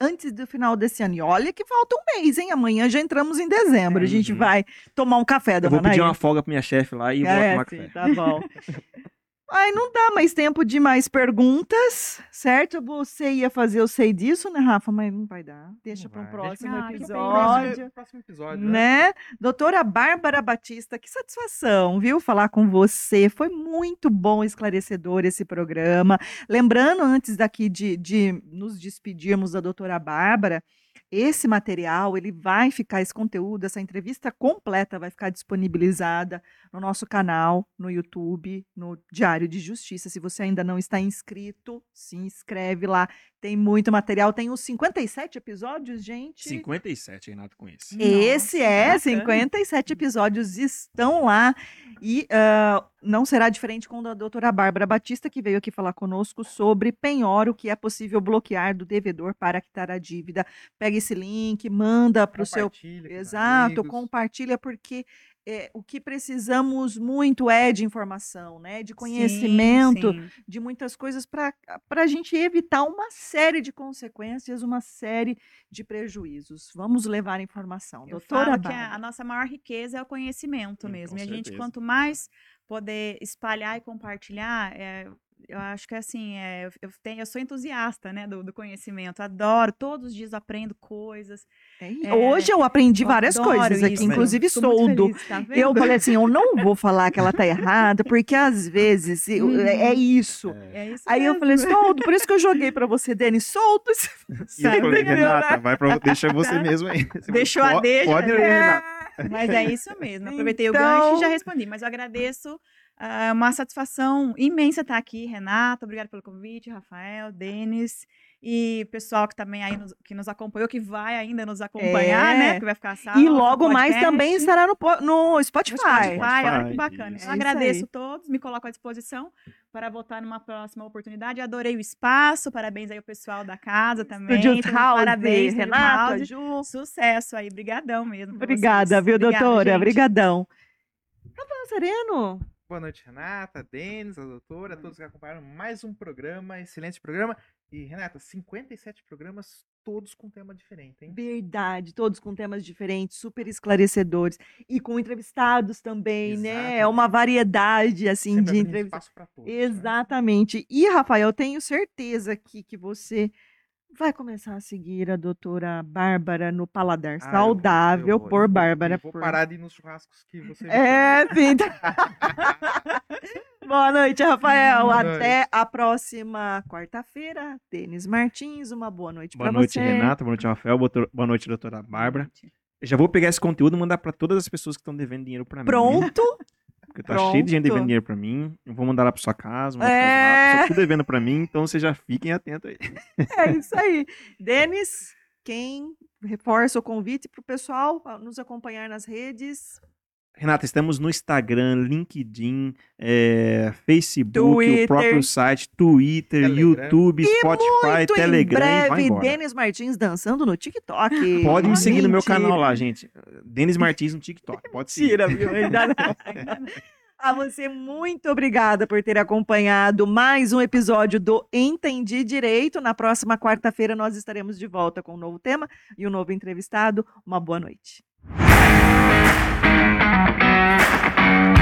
antes do final desse ano. E olha que falta um mês, hein? Amanhã já entramos em dezembro. É, a gente uhum. vai tomar um café, dona Eu vou pedir uma folga pra minha chefe lá e é, vou tomar sim, café. Tá bom. Ai, não dá mais tempo de mais perguntas, certo? Você ia fazer eu sei disso, né, Rafa? Mas não vai dar. Deixa para um próximo ah, episódio. Próximo episódio, né? né? Doutora Bárbara Batista, que satisfação, viu? Falar com você. Foi muito bom, esclarecedor esse programa. Lembrando, antes daqui de, de nos despedirmos da doutora Bárbara, esse material, ele vai ficar, esse conteúdo, essa entrevista completa vai ficar disponibilizada no nosso canal, no YouTube, no Diário de Justiça. Se você ainda não está inscrito, se inscreve lá. Tem muito material. Tem os 57 episódios, gente. 57, Renato, com esse. Esse é, 57 episódios estão lá. E uh, não será diferente com a doutora Bárbara Batista, que veio aqui falar conosco sobre penhor, o que é possível bloquear do devedor para quitar a dívida. Pega esse link, manda para o seu. Exato, compartilha, porque é, o que precisamos muito é de informação, né? De conhecimento, sim, sim. de muitas coisas para a gente evitar uma série de consequências, uma série de prejuízos. Vamos levar informação. Eu Doutora falo que a, a, nossa maior riqueza é o conhecimento mesmo. E a gente, quanto mais poder espalhar e compartilhar, é, eu acho que assim, é, eu, tenho, eu sou entusiasta, né, do, do conhecimento, adoro, todos os dias aprendo coisas. É, Hoje eu aprendi eu várias coisas aqui, inclusive soldo. Feliz, tá eu falei assim, eu não vou falar que ela tá errada, porque às vezes eu, é, é, uhum. isso. É. isso. Aí mesmo. eu falei, soldo, por isso que eu joguei para você, Denis, soldo. E eu falei, Renata, vai pra, deixa você tá. mesmo aí. Deixou a deixa. Pode ir, né? Renata. Mas é isso mesmo. Aproveitei então... o gancho e já respondi. Mas eu agradeço é uma satisfação imensa estar aqui, Renata. Obrigada pelo convite, Rafael, Denis e pessoal que também aí nos, que nos acompanhou, que vai ainda nos acompanhar, né, é. né? Que vai ficar sábado. E logo mais também estará no, no Spotify. No Spotify, olha que bacana. Isso. Eu agradeço a todos, me coloco à disposição para voltar numa próxima oportunidade. Adorei o espaço, parabéns aí ao pessoal da casa também. Studios House, parabéns, Renata, Ju. Sucesso aí, brigadão mesmo. Obrigada, viu, Obrigada, doutora? Obrigadão. Rafael Sereno, Boa noite, Renata, Denis, a doutora, todos que acompanharam mais um programa, excelente programa. E, Renata, 57 programas, todos com tema diferente, hein? Verdade, todos com temas diferentes, super esclarecedores. E com entrevistados também, né? É uma variedade, assim, Sempre de entrevistados. Né? Exatamente. Né? E, Rafael, tenho certeza que, que você vai começar a seguir a doutora Bárbara no Paladar ah, Saudável eu vou, eu vou, por Bárbara. Eu vou parar de ir nos churrascos que você É, sim. Boa noite, Rafael. Boa Até noite. a próxima quarta-feira. Denis Martins, uma boa noite para você. Boa noite, Renata. Boa noite, Rafael. Boa noite, doutora Bárbara. Já vou pegar esse conteúdo e mandar para todas as pessoas que estão devendo dinheiro para mim. Pronto. Porque tá Pronto. cheio de gente devendo dinheiro pra mim. Eu vou mandar lá pra sua casa, mandar é... tudo devendo pra mim, então vocês já fiquem atentos aí. É isso aí. Denis, quem reforça o convite pro pessoal nos acompanhar nas redes? Renata, estamos no Instagram, LinkedIn, é, Facebook, Twitter. o próprio site, Twitter, Telegram. YouTube, e Spotify, Telegram. Em breve, Denis Martins dançando no TikTok. Pode me seguir no meu canal lá, gente. Denis Martins no TikTok. Pode seguir. Mentira, viu? A você, muito obrigada por ter acompanhado mais um episódio do Entendi Direito. Na próxima quarta-feira nós estaremos de volta com um novo tema e um novo entrevistado. Uma boa noite. Thank you.